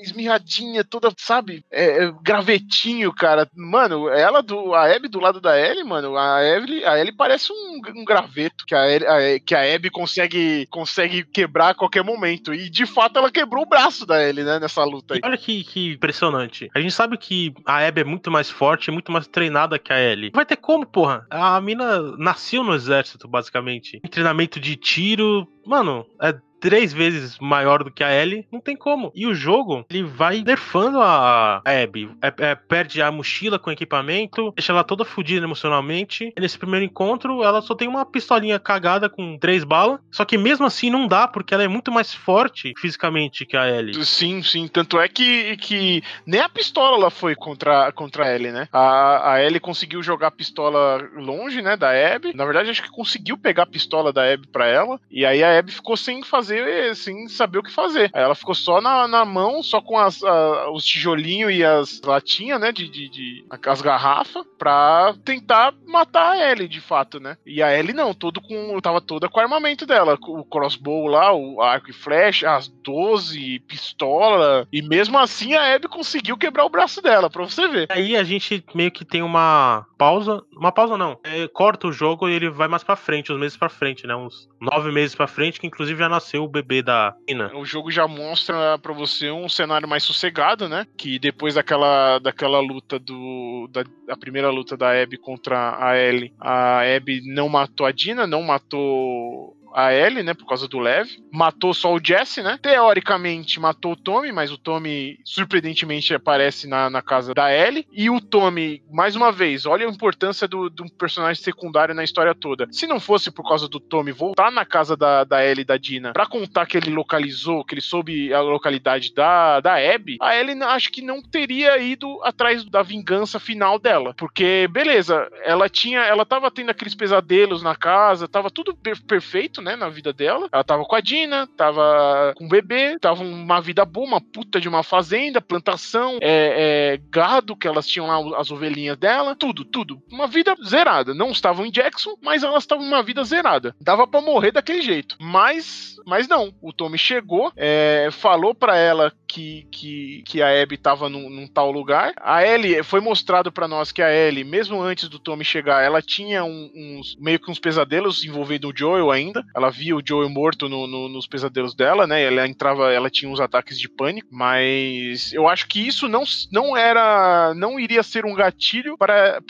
esmirradinha, toda, sabe? É, é, gravetinho, cara. Mano, ela do. A Abby do lado da Ellie, mano, a Ellie, a Ellie parece um, um graveto que a, Ellie, a, que a Abby consegue, consegue quebrar a qualquer momento. E de fato ela quebrou o braço da Ellie, né, nessa luta aí. Olha que, que impressionante. A gente sabe que a Abby é muito mais forte, muito mais treinada que a Ellie. Vai ter como, porra? A mina nasceu no exército, basicamente. Treinamento de tiro. Mano, é três vezes maior do que a Ellie, não tem como. E o jogo, ele vai nerfando a Abby. É, é, perde a mochila com equipamento, deixa ela toda fodida emocionalmente. E nesse primeiro encontro, ela só tem uma pistolinha cagada com três balas. Só que mesmo assim não dá, porque ela é muito mais forte fisicamente que a Ellie. Sim, sim. Tanto é que, que nem a pistola ela foi contra, contra a Ellie, né? A, a Ellie conseguiu jogar a pistola longe, né, da Abby. Na verdade, acho que conseguiu pegar a pistola da Abby pra ela. E aí a Abby ficou sem fazer fazer sem saber o que fazer. Aí ela ficou só na, na mão, só com as, a, os tijolinhos e as latinhas, né? De, de, de, as garrafas, pra tentar matar a Ellie, de fato, né? E a Ellie não, todo com. Tava toda com o armamento dela. O crossbow lá, o arco e flecha, as 12, pistola. E mesmo assim a Abby conseguiu quebrar o braço dela, pra você ver. Aí a gente meio que tem uma pausa. Uma pausa não. É, corta o jogo e ele vai mais pra frente, uns meses pra frente, né? Uns nove meses pra frente, que inclusive já nasceu o bebê da Ina. O jogo já mostra para você um cenário mais sossegado, né? Que depois daquela, daquela luta do. Da, a primeira luta da Abby contra a Ellie, a Abby não matou a Dina, não matou a Ellie, né? Por causa do Lev. Matou só o Jesse, né? Teoricamente matou o Tommy, mas o Tommy surpreendentemente aparece na, na casa da Ellie. E o Tommy, mais uma vez, olha a importância do, do personagem secundário na história toda. Se não fosse por causa do Tommy voltar na casa da, da Ellie e da Dina pra contar que ele localizou, que ele soube a localidade da, da Abby, a Ellie acho que não teria ido atrás da vingança final dela. Porque, beleza, ela tinha. Ela tava tendo aqueles pesadelos na casa, tava tudo per perfeito, né, na vida dela. Ela tava com a Dina, tava com o bebê, tava uma vida boa, uma puta de uma fazenda, plantação, é, é, gado, que elas tinham lá as ovelhinhas dela, tudo, tudo. Uma vida zerada. Não estavam em Jackson, mas elas estavam uma vida zerada. Dava para morrer daquele jeito. Mas, mas não. O Tommy chegou, é, falou para ela que, que, que a Abby tava num, num, tal lugar. A Ellie, foi mostrado para nós que a Ellie, mesmo antes do Tommy chegar, ela tinha um, uns, meio que uns pesadelos envolvendo o Joel ainda. Ela via o Joel morto no, no, nos pesadelos dela, né? Ela entrava, ela tinha uns ataques de pânico, mas eu acho que isso não, não era, não iria ser um gatilho para,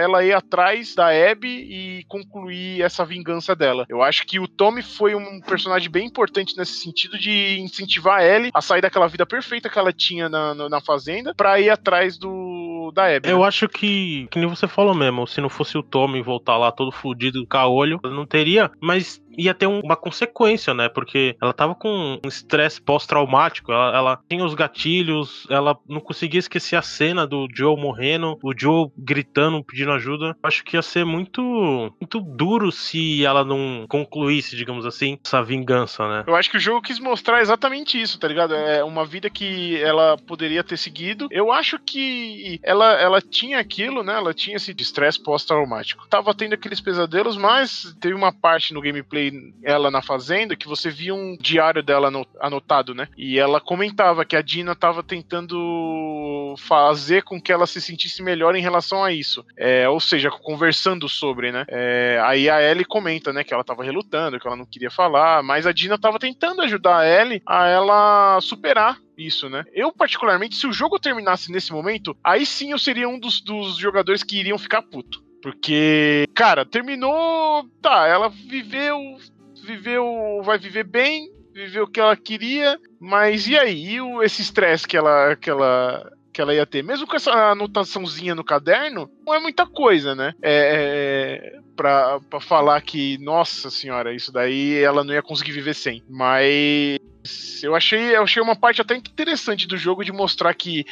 ela ir atrás da Abby e concluir essa vingança dela. Eu acho que o Tommy foi um personagem bem importante nesse sentido de incentivar a Ellie a sair daquela vida perfeita que ela tinha na, na fazenda para ir atrás do da Abby. Eu acho que, que nem você falou mesmo, se não fosse o Tommy voltar lá todo fudido, caolho, não teria, mas ia ter um, uma consequência, né? Porque ela tava com um estresse pós-traumático, ela, ela, tinha os gatilhos, ela não conseguia esquecer a cena do Joe morrendo, o Joe gritando, pedindo ajuda. Acho que ia ser muito, muito duro se ela não concluísse, digamos assim, essa vingança, né? Eu acho que o jogo quis mostrar exatamente isso, tá ligado? É uma vida que ela poderia ter seguido. Eu acho que ela, ela tinha aquilo, né? Ela tinha esse estresse pós-traumático. Tava tendo aqueles pesadelos, mas teve uma parte no gameplay ela na fazenda que você via um diário dela anotado, né? E ela comentava que a Dina estava tentando fazer com que ela se sentisse melhor em relação a isso. É, ou seja, conversando sobre, né? É, aí a Ellie comenta, né, que ela estava relutando, que ela não queria falar, mas a Dina estava tentando ajudar a Ellie a ela superar isso, né? Eu, particularmente, se o jogo terminasse nesse momento, aí sim eu seria um dos, dos jogadores que iriam ficar puto. Porque, cara, terminou. Tá, ela viveu. Viveu. Vai viver bem, viveu o que ela queria, mas e aí? E o, esse estresse que ela, que, ela, que ela ia ter? Mesmo com essa anotaçãozinha no caderno, não é muita coisa, né? É, é, pra, pra falar que, nossa senhora, isso daí ela não ia conseguir viver sem. Mas eu achei, eu achei uma parte até interessante do jogo de mostrar que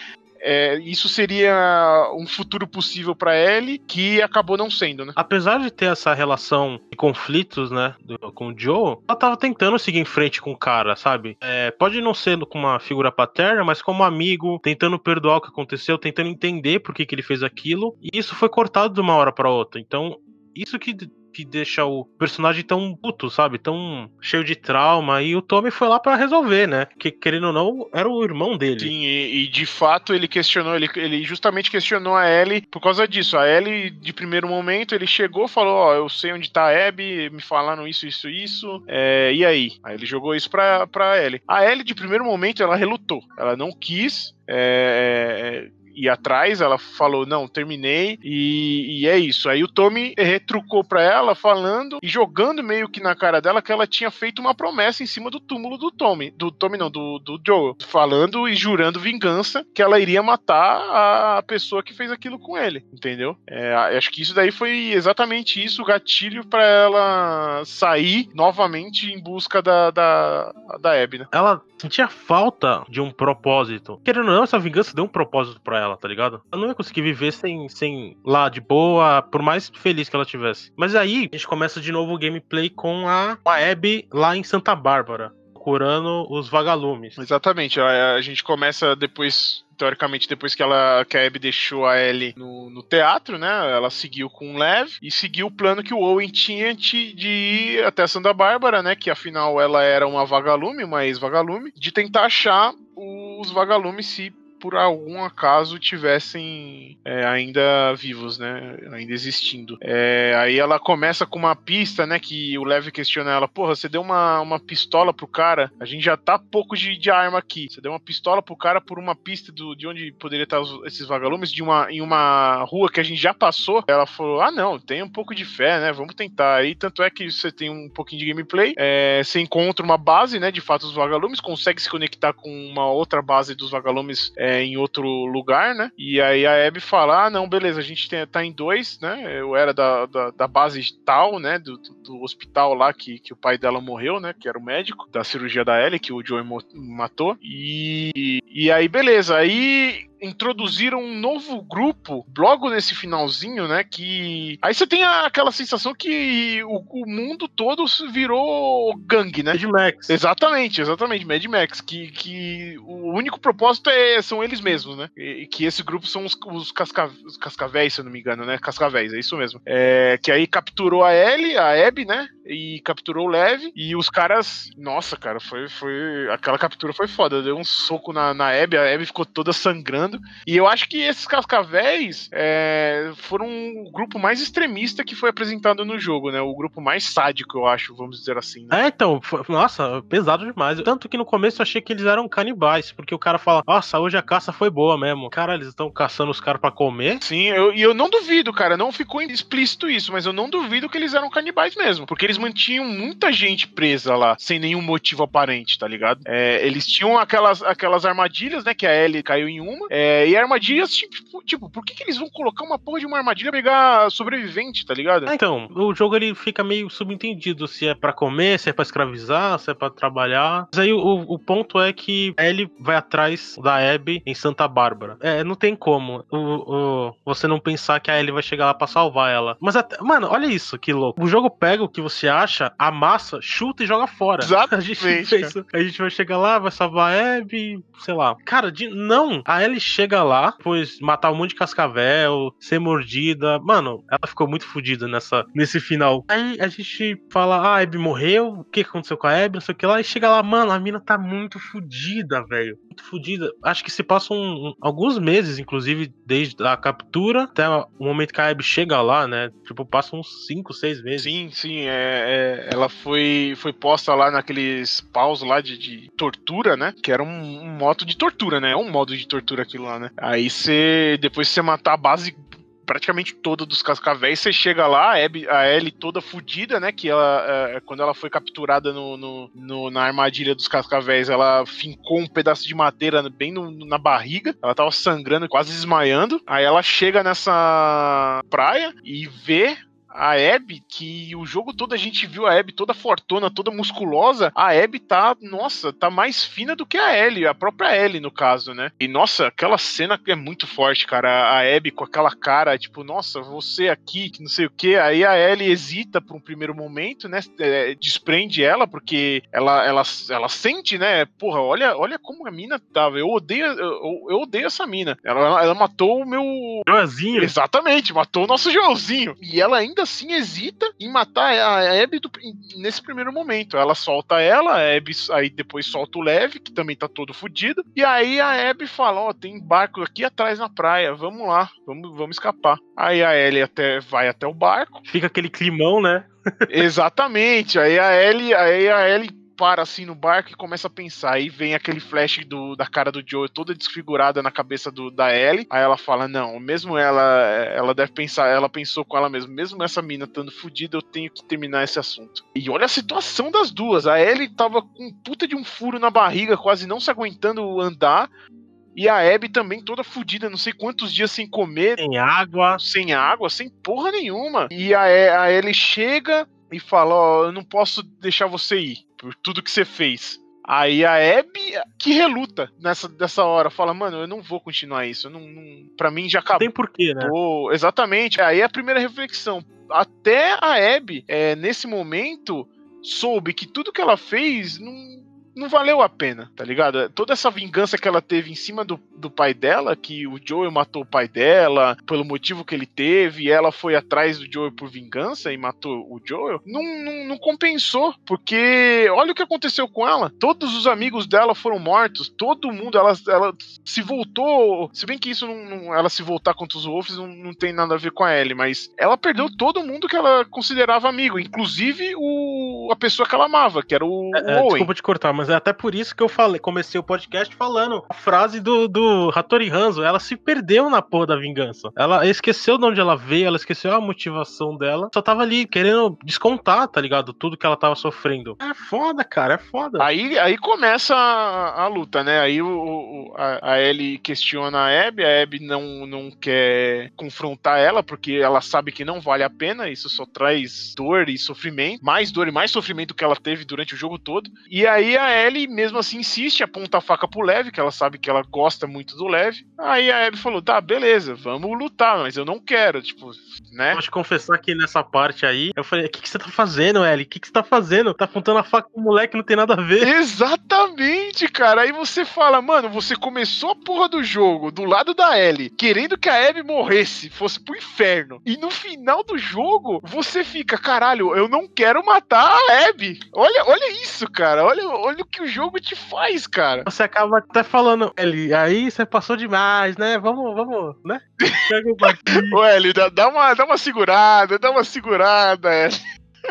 é, isso seria um futuro possível para ele que acabou não sendo, né? Apesar de ter essa relação de conflitos, né, com o Joe, ela tava tentando seguir em frente com o cara, sabe? É, pode não ser com uma figura paterna, mas como amigo, tentando perdoar o que aconteceu, tentando entender por que, que ele fez aquilo, e isso foi cortado de uma hora para outra. Então, isso que que deixa o personagem tão puto, sabe? Tão cheio de trauma. E o Tommy foi lá para resolver, né? Que querendo ou não, era o irmão dele. Sim, e, e, de fato ele questionou, ele, ele justamente questionou a Ellie por causa disso. A Ellie, de primeiro momento, ele chegou falou: Ó, oh, eu sei onde tá a Abby, me falaram isso, isso, isso. É, e aí? Aí ele jogou isso pra, pra Ellie. A Ellie, de primeiro momento, ela relutou. Ela não quis. É, ir atrás, ela falou, não, terminei, e, e é isso. Aí o Tommy retrucou pra ela, falando e jogando meio que na cara dela que ela tinha feito uma promessa em cima do túmulo do Tommy, do Tommy não, do, do Joel, falando e jurando vingança que ela iria matar a pessoa que fez aquilo com ele, entendeu? É, acho que isso daí foi exatamente isso, o gatilho para ela sair novamente em busca da, da, da Abby, né? Ela sentia falta de um propósito. Querendo ou não, essa vingança deu um propósito para ela ela, tá ligado? Ela não ia conseguir viver sem, sem lá de boa, por mais feliz que ela tivesse. Mas aí a gente começa de novo o gameplay com a, a Abby lá em Santa Bárbara. Procurando os vagalumes. Exatamente, a, a gente começa depois teoricamente, depois que, ela, que a Abby deixou a Ellie no, no teatro, né? Ela seguiu com o Lev e seguiu o plano que o Owen tinha de, de ir até Santa Bárbara, né? Que afinal ela era uma vagalume, uma ex-vagalume, de tentar achar os vagalumes se por algum acaso tivessem é, ainda vivos, né? Ainda existindo. É, aí ela começa com uma pista, né? Que o Lev questiona ela: Porra, você deu uma, uma pistola pro cara, a gente já tá pouco de, de arma aqui. Você deu uma pistola pro cara por uma pista do, de onde poderia estar os, esses vagalumes, de uma, em uma rua que a gente já passou. Ela falou: Ah, não, tem um pouco de fé, né? Vamos tentar. Aí, tanto é que você tem um pouquinho de gameplay, é, você encontra uma base, né? De fato, os vagalumes, consegue se conectar com uma outra base dos vagalumes é, em outro lugar, né? E aí a Abby fala: Ah, não, beleza, a gente tem, tá em dois, né? Eu era da, da, da base tal, né? Do, do, do, hospital lá que, que o pai dela morreu, né? Que era o médico da cirurgia da Ellie, que o Joey matou. E, e aí, beleza. Aí introduziram um novo grupo logo nesse finalzinho, né? Que. Aí você tem aquela sensação que o, o mundo todo virou gangue, né? Mad Max. Exatamente, exatamente, Mad Max. Que, que o único propósito é, são eles mesmos, né? E, que esse grupo são os, os, casca, os cascavéis, se eu não me engano, né? Cascavéis, é isso mesmo. É, que aí capturou a Ellie, a Abby, né? E capturou o Lev. E os caras. Nossa, cara, foi. foi aquela captura foi foda. Deu um soco na, na Abby, a Abby ficou toda sangrando. E eu acho que esses cascavéis é, foram o grupo mais extremista que foi apresentado no jogo, né? O grupo mais sádico, eu acho, vamos dizer assim. Né? É, então, foi, nossa, pesado demais. Tanto que no começo eu achei que eles eram canibais, porque o cara fala, nossa, hoje a caça foi boa mesmo. Cara, eles estão caçando os caras para comer. Sim, e eu, eu não duvido, cara, não ficou explícito isso, mas eu não duvido que eles eram canibais mesmo, porque eles mantinham muita gente presa lá, sem nenhum motivo aparente, tá ligado? É, eles tinham aquelas, aquelas armadilhas, né, que a Ellie caiu em uma, é, e armadilhas, tipo, tipo, por que, que eles vão colocar uma porra de uma armadilha pra pegar sobrevivente, tá ligado? É, então, o jogo ele fica meio subentendido se é para comer, se é para escravizar, se é para trabalhar. Mas aí o, o ponto é que ele vai atrás da Abby em Santa Bárbara. É, não tem como o, o, você não pensar que a Ellie vai chegar lá pra salvar ela. Mas, até, mano, olha isso, que louco. O jogo pega o que você acha, amassa, chuta e joga fora. Exatamente. A gente, fez, a gente vai chegar lá, vai salvar a Abby, sei lá. Cara, de, não. A Ellie chega lá, pois matar um monte de cascavel, ser mordida. Mano, ela ficou muito fodida nessa, nesse final. Aí a gente fala, ah, a Abby morreu, o que aconteceu com a Abby, não sei o que lá. E chega lá, mano, a mina tá muito fodida, velho. Muito fodida. Acho que se passam um, alguns meses, inclusive, desde a captura até o momento que a Abby chega lá, né? Tipo, passam uns 5, 6 meses. Sim, sim. É, é, ela foi, foi posta lá naqueles paus lá de, de tortura, né? Que era um, um modo de tortura, né? É um modo de tortura aquilo lá, né? Aí você. Depois você matar a base praticamente toda dos cascavéis, você chega lá, a, Abby, a Ellie toda fodida, né? Que ela, é, quando ela foi capturada no, no, no, na armadilha dos cascavéis, ela fincou um pedaço de madeira bem no, na barriga. Ela tava sangrando, quase desmaiando. Aí ela chega nessa praia e vê a Abby, que o jogo todo a gente viu a Abby toda fortuna, toda musculosa, a Abby tá, nossa, tá mais fina do que a Ellie, a própria Ellie no caso, né? E nossa, aquela cena é muito forte, cara. A Abby com aquela cara, tipo, nossa, você aqui, que não sei o que. Aí a Ellie hesita por um primeiro momento, né? É, desprende ela, porque ela, ela, ela sente, né? Porra, olha, olha como a mina tava. Eu odeio, eu, eu odeio essa mina. Ela, ela matou o meu. Joãozinho. Exatamente, matou o nosso Joãozinho. E ela ainda assim hesita em matar a Abby do, nesse primeiro momento. Ela solta ela, a Abby aí depois solta o Leve, que também tá todo fudido. E aí a Abby fala: Ó, oh, tem barco aqui atrás na praia, vamos lá, vamos, vamos escapar. Aí a Ellie até, vai até o barco. Fica aquele climão, né? Exatamente. Aí a Ellie, aí a Ellie para assim no barco e começa a pensar. Aí vem aquele flash do, da cara do Joe toda desfigurada na cabeça do, da Ellie. Aí ela fala: Não, mesmo ela, ela deve pensar, ela pensou com ela mesma, mesmo essa mina estando fodida, eu tenho que terminar esse assunto. E olha a situação das duas. A Ellie tava com puta de um furo na barriga, quase não se aguentando andar. E a Abby também toda fodida, não sei quantos dias sem comer. Sem água. Sem água, sem porra nenhuma. E a, a Ellie chega e fala: Ó, oh, eu não posso deixar você ir por tudo que você fez. Aí a Abby, que reluta nessa dessa hora, fala, mano, eu não vou continuar isso. Não, não, pra mim já acabou. Tem porquê, né? Exatamente. Aí é a primeira reflexão. Até a Abby, é, nesse momento, soube que tudo que ela fez não, não valeu a pena, tá ligado? Toda essa vingança que ela teve em cima do, do pai dela, que o Joel matou o pai dela, pelo motivo que ele teve, e ela foi atrás do Joel por vingança e matou o Joel, não, não, não compensou, porque olha o que aconteceu com ela. Todos os amigos dela foram mortos, todo mundo, ela, ela se voltou. Se bem que isso não, não ela se voltar contra os Wolves não, não tem nada a ver com a Ellie, mas ela perdeu todo mundo que ela considerava amigo, inclusive o, a pessoa que ela amava, que era o, é, o é, Desculpa te cortar, mas é até por isso que eu falei, comecei o podcast falando a frase do, do Hattori Hanzo. Ela se perdeu na porra da vingança. Ela esqueceu de onde ela veio, ela esqueceu a motivação dela. Só tava ali querendo descontar, tá ligado? Tudo que ela tava sofrendo. É foda, cara, é foda. Aí, aí começa a, a luta, né? Aí o, o, a, a Ellie questiona a Abby, a Abby não, não quer confrontar ela, porque ela sabe que não vale a pena, isso só traz dor e sofrimento, mais dor e mais sofrimento que ela teve durante o jogo todo. E aí a Ellie, mesmo assim, insiste, aponta a faca pro Lev, que ela sabe que ela gosta muito do Lev. Aí a Abby falou: tá, beleza, vamos lutar, mas eu não quero, tipo, né? Pode confessar que nessa parte aí, eu falei: o que, que você tá fazendo, Ellie? O que, que você tá fazendo? Tá apontando a faca pro moleque, não tem nada a ver. Exatamente, cara. Aí você fala, mano, você começou a porra do jogo do lado da Ellie, querendo que a Abby morresse, fosse pro inferno. E no final do jogo, você fica, caralho, eu não quero matar a Abby. Olha, olha isso, cara. Olha, olha o que o jogo te faz, cara. Você acaba até falando, Ellie, aí você passou demais, né? Vamos, vamos, né? Pega o Ô, Ellie, dá, dá, uma, dá uma segurada, dá uma segurada, Ellie.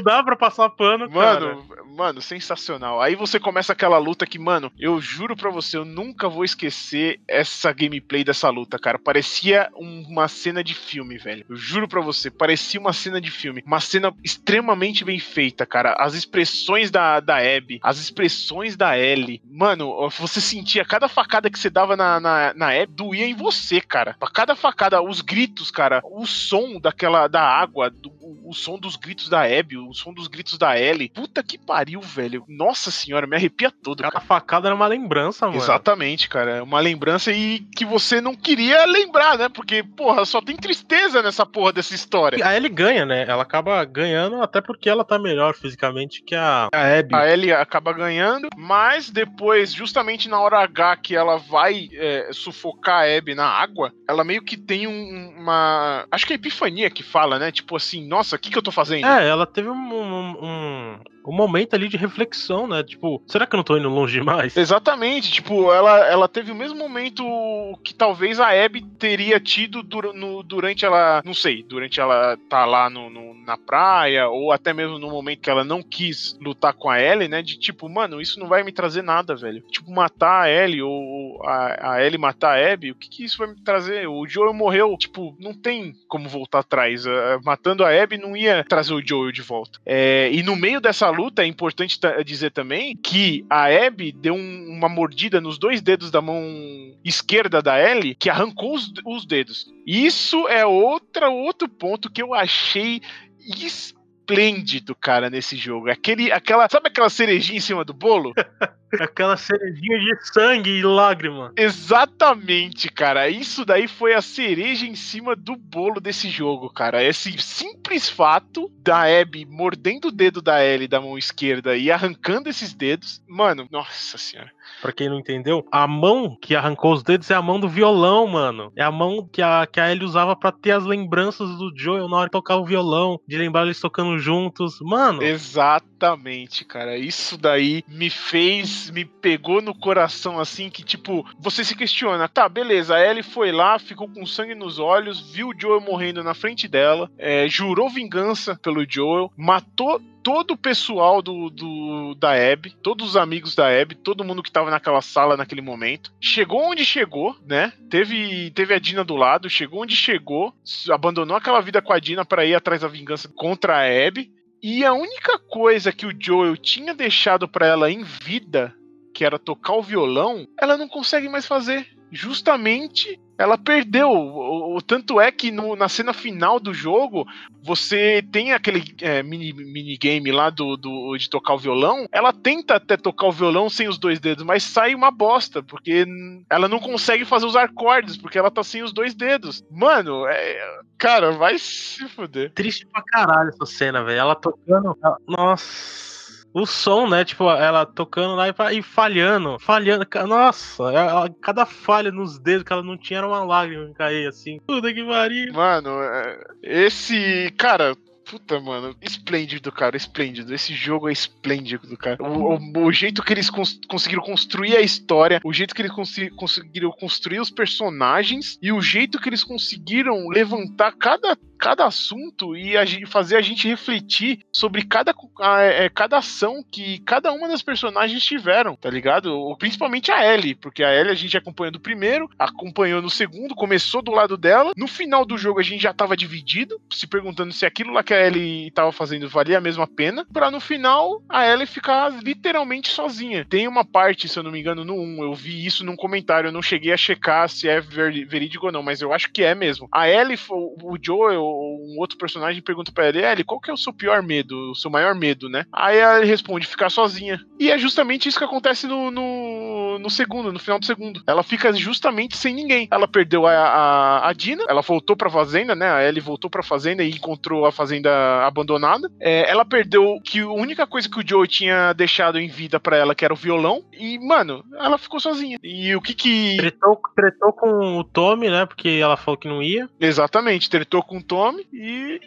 Dá pra passar pano, mano, cara. Mano, sensacional. Aí você começa aquela luta que, mano, eu juro pra você, eu nunca vou esquecer essa gameplay dessa luta, cara. Parecia uma cena de filme, velho. Eu juro pra você, parecia uma cena de filme. Uma cena extremamente bem feita, cara. As expressões da, da Abby, as expressões da Ellie. Mano, você sentia cada facada que você dava na, na, na Abby, doía em você, cara. Pra cada facada, os gritos, cara, o som daquela, da água, do, o, o som dos gritos da Abby, o som dos gritos da Ellie. Puta que pariu, velho. Nossa senhora, me arrepia todo. Cara. facada era uma lembrança, mano. Exatamente, cara. Uma lembrança e que você não queria lembrar, né? Porque, porra, só tem tristeza nessa porra dessa história. A Ellie ganha, né? Ela acaba ganhando até porque ela tá melhor fisicamente que a, a Abby. A Ellie acaba ganhando, mas depois, justamente na hora H que ela vai é, sufocar a Abby na água, ela meio que tem um, uma. Acho que é epifania que fala, né? Tipo assim, nossa, o que, que eu tô fazendo? É, ela teve um, um, um, um, momento ali de reflexão, né? Tipo, será que eu não tô indo longe demais? Exatamente, tipo, ela, ela teve o mesmo momento que talvez a Abby teria tido dur no, durante ela, não sei, durante ela tá lá no, no, na praia, ou até mesmo no momento que ela não quis lutar com a Ellie, né? De tipo, mano, isso não vai me trazer nada, velho. Tipo, matar a Ellie ou a, a Ellie matar a Abby, o que, que isso vai me trazer? O Joel morreu, tipo, não tem como voltar atrás. Uh, matando a Abby não ia trazer o Joel de volta. É, e no meio dessa luta, é importante dizer também que a Abby deu um, uma mordida nos dois dedos da mão esquerda da Ellie que arrancou os, os dedos. Isso é outra, outro ponto que eu achei esplêndido, cara, nesse jogo. Aquele, aquela, sabe aquela cerejinha em cima do bolo? Aquela cerejinha de sangue e lágrima. Exatamente, cara. Isso daí foi a cereja em cima do bolo desse jogo, cara. Esse simples fato da Abby mordendo o dedo da Ellie da mão esquerda e arrancando esses dedos. Mano, nossa senhora. Pra quem não entendeu, a mão que arrancou os dedos é a mão do violão, mano. É a mão que a, que a Ellie usava para ter as lembranças do Joel na hora de tocar o violão, de lembrar eles tocando juntos. Mano. Exatamente, cara. Isso daí me fez, me pegou no coração assim que, tipo, você se questiona, tá, beleza, a Ellie foi lá, ficou com sangue nos olhos, viu o Joel morrendo na frente dela, é, jurou vingança pelo Joel, matou todo o pessoal do, do da Abby, todos os amigos da Abby, todo mundo que tava naquela sala naquele momento. Chegou onde chegou, né? Teve, teve a Dina do lado, chegou onde chegou, abandonou aquela vida com a Dina para ir atrás da vingança contra a Abby. E a única coisa que o Joel tinha deixado para ela em vida, que era tocar o violão, ela não consegue mais fazer justamente ela perdeu. O, o, tanto é que no, na cena final do jogo, você tem aquele é, mini, minigame lá do, do, de tocar o violão. Ela tenta até tocar o violão sem os dois dedos, mas sai uma bosta, porque ela não consegue fazer os acordes, porque ela tá sem os dois dedos. Mano, é, cara, vai se fuder. Triste pra caralho essa cena, velho. Ela tocando. Nossa. O som, né? Tipo, ela tocando lá e, falhando, falhando. Nossa, ela, cada falha nos dedos que ela não tinha era uma lágrima que caía assim. Puta que pariu. Mano, é, esse. Cara, Puta, mano, esplêndido, cara, esplêndido. Esse jogo é esplêndido, cara. O, o, o jeito que eles cons conseguiram construir a história, o jeito que eles cons conseguiram construir os personagens e o jeito que eles conseguiram levantar cada cada assunto e a gente, fazer a gente refletir sobre cada, é, cada ação que cada uma das personagens tiveram, tá ligado? Principalmente a Ellie, porque a Ellie a gente acompanhou do primeiro, acompanhou no segundo, começou do lado dela. No final do jogo a gente já tava dividido, se perguntando se aquilo lá que a Ellie tava fazendo valia a mesma pena, pra no final a Ellie ficar literalmente sozinha. Tem uma parte, se eu não me engano, no 1, eu vi isso num comentário, eu não cheguei a checar se é verídico ou não, mas eu acho que é mesmo. A Ellie, o Joel, um outro personagem pergunta pra ele, Ellie, qual que é o seu pior medo, o seu maior medo, né? Aí ela responde, ficar sozinha. E é justamente isso que acontece no, no, no segundo, no final do segundo. Ela fica justamente sem ninguém. Ela perdeu a, a, a Dina, ela voltou pra fazenda, né? A Ellie voltou pra fazenda e encontrou a fazenda abandonada. É, ela perdeu que a única coisa que o Joe tinha deixado em vida para ela, que era o violão. E, mano, ela ficou sozinha. E o que que. Tretou, tretou com o Tommy, né? Porque ela falou que não ia. Exatamente, tretou com o Tommy e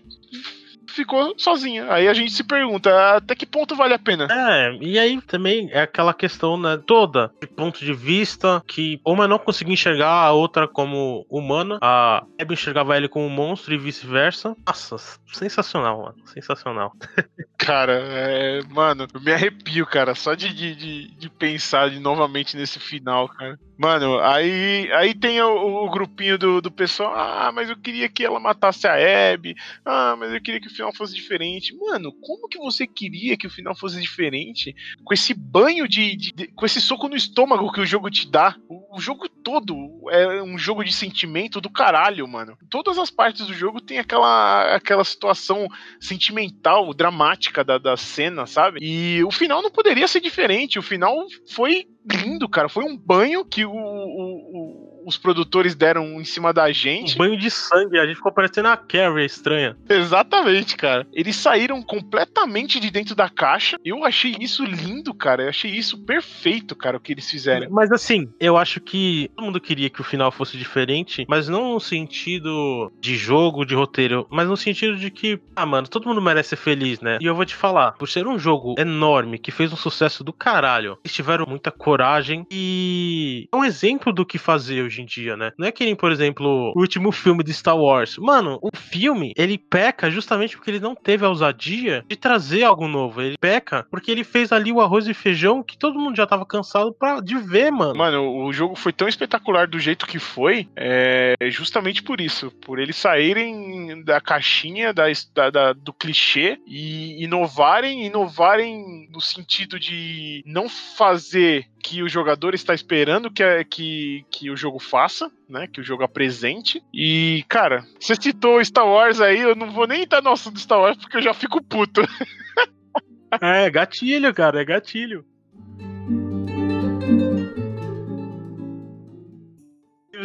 ficou sozinha. Aí a gente se pergunta até que ponto vale a pena. É, e aí também é aquela questão, né, toda de ponto de vista que uma não conseguia enxergar a outra como humana, a Abby enxergava ele como um monstro e vice-versa. Nossa, sensacional, mano, sensacional. Cara, é, mano, eu me arrepio, cara, só de, de, de pensar de, novamente nesse final, cara. Mano, aí, aí tem o, o, grupinho do, do pessoal. Ah, mas eu queria que ela matasse a Abby. Ah, mas eu queria que o final fosse diferente. Mano, como que você queria que o final fosse diferente com esse banho de. de, de com esse soco no estômago que o jogo te dá? O, o, jogo todo é um jogo de sentimento do caralho, mano. Todas as partes do jogo tem aquela, aquela situação sentimental, dramática da, da cena, sabe? E o final não poderia ser diferente. O final foi lindo, cara. Foi um banho que o, o, os produtores deram em cima da gente. Um banho de sangue, a gente ficou parecendo a Carrie estranha. Exatamente, cara. Eles saíram completamente de dentro da caixa. Eu achei isso lindo, cara. Eu achei isso perfeito, cara, o que eles fizeram. Mas assim, eu acho que todo mundo queria que o final fosse diferente, mas não no sentido de jogo, de roteiro, mas no sentido de que, ah, mano, todo mundo merece ser feliz, né? E eu vou te falar, por ser um jogo enorme que fez um sucesso do caralho, eles tiveram muita coragem e é um exemplo do que fazer hoje hoje em dia, né? Não é que nem, por exemplo, o último filme de Star Wars. Mano, o filme, ele peca justamente porque ele não teve a ousadia de trazer algo novo. Ele peca porque ele fez ali o arroz e feijão que todo mundo já tava cansado pra, de ver, mano. Mano, o jogo foi tão espetacular do jeito que foi, é justamente por isso. Por eles saírem da caixinha, da, da, da do clichê e inovarem, inovarem no sentido de não fazer que o jogador está esperando que, que, que o jogo faça, né? Que o jogo apresente. E, cara, você citou Star Wars aí, eu não vou nem entrar no assunto do Star Wars porque eu já fico puto. é, gatilho, cara, é gatilho.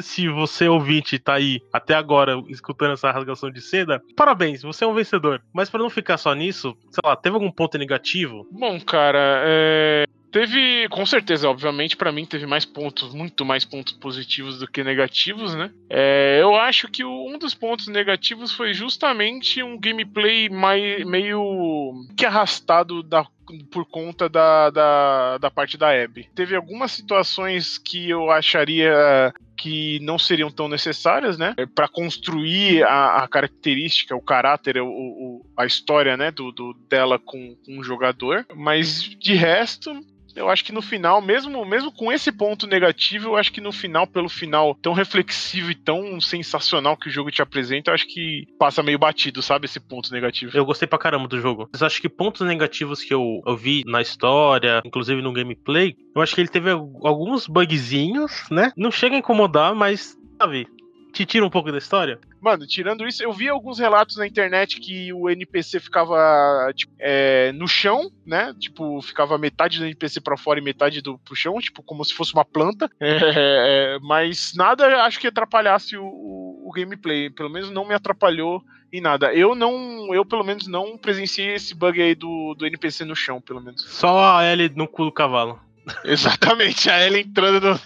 Se você ouvinte tá aí até agora escutando essa rasgação de seda, parabéns, você é um vencedor. Mas para não ficar só nisso, sei lá, teve algum ponto negativo? Bom, cara, é... Teve, com certeza, obviamente, para mim teve mais pontos, muito mais pontos positivos do que negativos, né? É, eu acho que um dos pontos negativos foi justamente um gameplay mais, meio que arrastado da, por conta da, da, da parte da Abby. Teve algumas situações que eu acharia que não seriam tão necessárias, né? Para construir a, a, característica, o caráter, o, o, a história, né? Do, do dela com, com o jogador. Mas de resto, eu acho que no final, mesmo, mesmo com esse ponto negativo, eu acho que no final, pelo final tão reflexivo e tão sensacional que o jogo te apresenta, eu acho que passa meio batido, sabe? Esse ponto negativo. Eu gostei pra caramba do jogo. Mas acho que pontos negativos que eu, eu vi na história, inclusive no gameplay, eu acho que ele teve alguns bugzinhos, né? Não chega a incomodar, mas, sabe, te tira um pouco da história? Mano, tirando isso, eu vi alguns relatos na internet que o NPC ficava tipo, é, no chão, né? Tipo, ficava metade do NPC para fora e metade do pro chão, tipo, como se fosse uma planta. É, é, mas nada acho que atrapalhasse o, o, gameplay. Pelo menos não me atrapalhou em nada. Eu não, eu pelo menos não presenciei esse bug aí do, do NPC no chão, pelo menos. Só a L no cu do cavalo. Exatamente, a Ellie entrando no...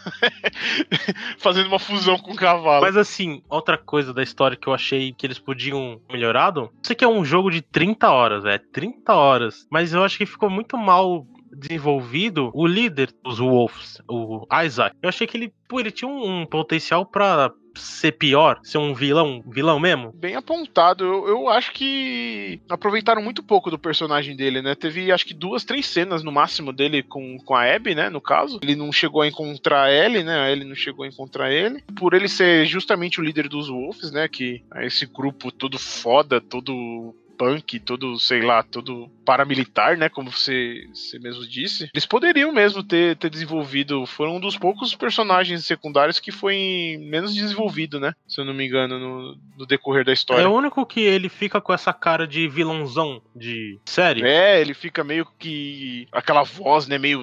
fazendo uma fusão com o cavalo. Mas assim, outra coisa da história que eu achei que eles podiam melhorado, isso aqui é um jogo de 30 horas, é 30 horas, mas eu acho que ficou muito mal desenvolvido o líder dos Wolves, o Isaac. Eu achei que ele, pô, ele tinha um, um potencial para ser pior, ser um vilão, vilão mesmo? Bem apontado. Eu, eu acho que aproveitaram muito pouco do personagem dele, né? Teve acho que duas, três cenas no máximo dele com, com a Abby, né? No caso. Ele não chegou a encontrar a Ellie, né? A Ellie não chegou a encontrar ele. Por ele ser justamente o líder dos Wolves, né? Que é esse grupo todo foda, todo punk, todo, sei lá, todo paramilitar, né? Como você, você mesmo disse. Eles poderiam mesmo ter, ter desenvolvido. Foram um dos poucos personagens secundários que foi menos desenvolvido, né? Se eu não me engano, no, no decorrer da história. É o único que ele fica com essa cara de vilãozão de série. É, ele fica meio que. aquela voz, né? Meio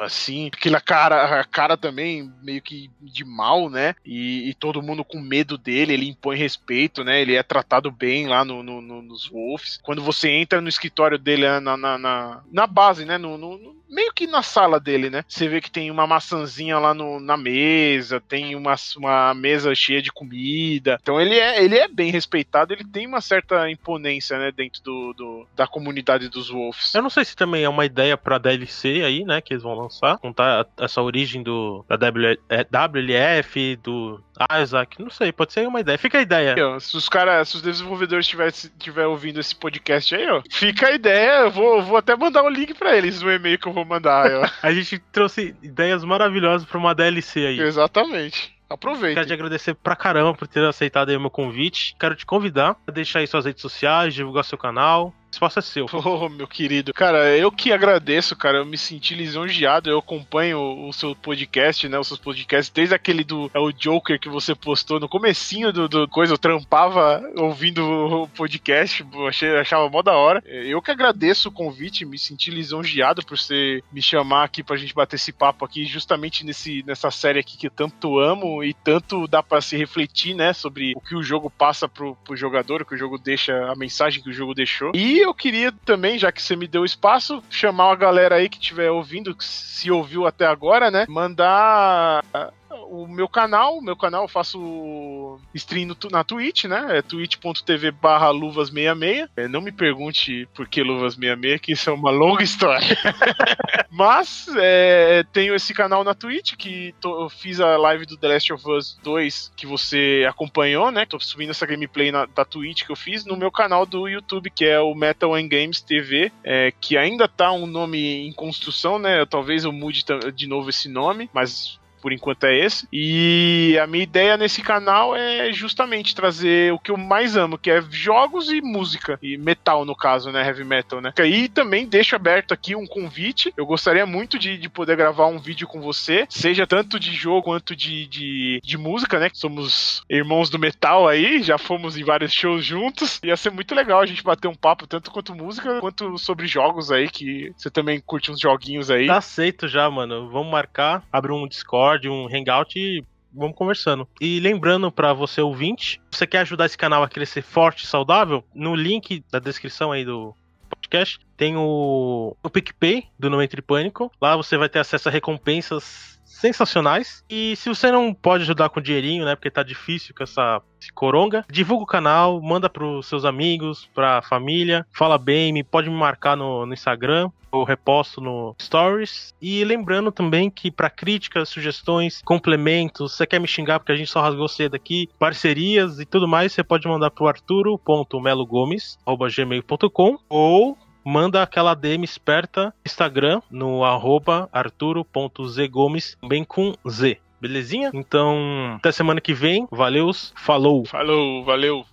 assim, aquela cara, a cara também meio que de mal, né? E, e, todo mundo com medo dele, ele impõe respeito, né? Ele é tratado bem lá no, no, no nos Wolves. Quando você entra no escritório dele na, na, na, na base, né? No, no, meio que na sala dele, né? Você vê que tem uma maçãzinha lá no, na mesa, tem uma, uma mesa cheia de comida. Então ele é, ele é bem respeitado, ele tem uma certa imponência, né? Dentro do, do da comunidade dos Wolves. Eu não sei se também é uma ideia pra DLC aí, né? Que eles vão lançar. Contar essa origem do da WLF, do Isaac. Não sei, pode ser uma ideia. Fica a ideia. se os caras, se os desenvolvedores estiver ouvindo esse podcast aí, ó, fica a ideia. Eu vou, vou até mandar um link pra eles no e-mail que eu vou mandar. Ó. a gente trouxe ideias maravilhosas pra uma DLC aí. Exatamente. Aproveita. Quero te agradecer pra caramba por ter aceitado aí o meu convite. Quero te convidar a deixar aí suas redes sociais, divulgar seu canal espaço é seu. Oh, meu querido. Cara, eu que agradeço, cara. Eu me senti lisonjeado. Eu acompanho o seu podcast, né? Os seus podcasts, desde aquele do é o Joker que você postou no comecinho do, do coisa. Eu trampava ouvindo o podcast. Achei, achava mó da hora. Eu que agradeço o convite. Me senti lisonjeado por você me chamar aqui pra gente bater esse papo aqui, justamente nesse, nessa série aqui que eu tanto amo e tanto dá para se refletir, né? Sobre o que o jogo passa pro, pro jogador, o que o jogo deixa, a mensagem que o jogo deixou. E eu queria também, já que você me deu espaço, chamar a galera aí que estiver ouvindo, que se ouviu até agora, né? Mandar o meu canal, meu canal eu faço stream no, na Twitch, né? É twitch.tv barra luvas66. É, não me pergunte por que luvas66, que isso é uma longa história. Mas é, tenho esse canal na Twitch, que tô, eu fiz a live do The Last of Us 2, que você acompanhou, né? Tô subindo essa gameplay na, da Twitch que eu fiz no meu canal do YouTube, que é o Metal and Games TV, é, que ainda tá um nome em construção, né? Talvez eu mude de novo esse nome, mas por enquanto é esse. E a minha ideia nesse canal é justamente trazer o que eu mais amo, que é jogos e música. E metal, no caso, né? Heavy metal, né? E também deixo aberto aqui um convite. Eu gostaria muito de, de poder gravar um vídeo com você, seja tanto de jogo quanto de, de, de música, né? Somos irmãos do metal aí, já fomos em vários shows juntos. Ia ser muito legal a gente bater um papo, tanto quanto música, quanto sobre jogos aí, que você também curte uns joguinhos aí. Tá aceito já, mano. Vamos marcar, abrir um Discord Discord, um Hangout e vamos conversando. E lembrando para você ouvinte, você quer ajudar esse canal a crescer forte e saudável? No link da descrição aí do podcast tem o, o PicPay do Não Entre Pânico. Lá você vai ter acesso a recompensas sensacionais. E se você não pode ajudar com dinheirinho, né? Porque tá difícil com essa coronga, divulga o canal, manda pros seus amigos, pra família, fala bem, me pode me marcar no, no Instagram. Eu reposto no Stories. E lembrando também que para críticas, sugestões, complementos, você quer me xingar porque a gente só rasgou cedo aqui, parcerias e tudo mais, você pode mandar pro arturo.melogomes.gmail.com ou manda aquela DM esperta Instagram no arroba arturo.zgomes, bem com Z. Belezinha? Então, até semana que vem. Valeu, falou. Falou, valeu.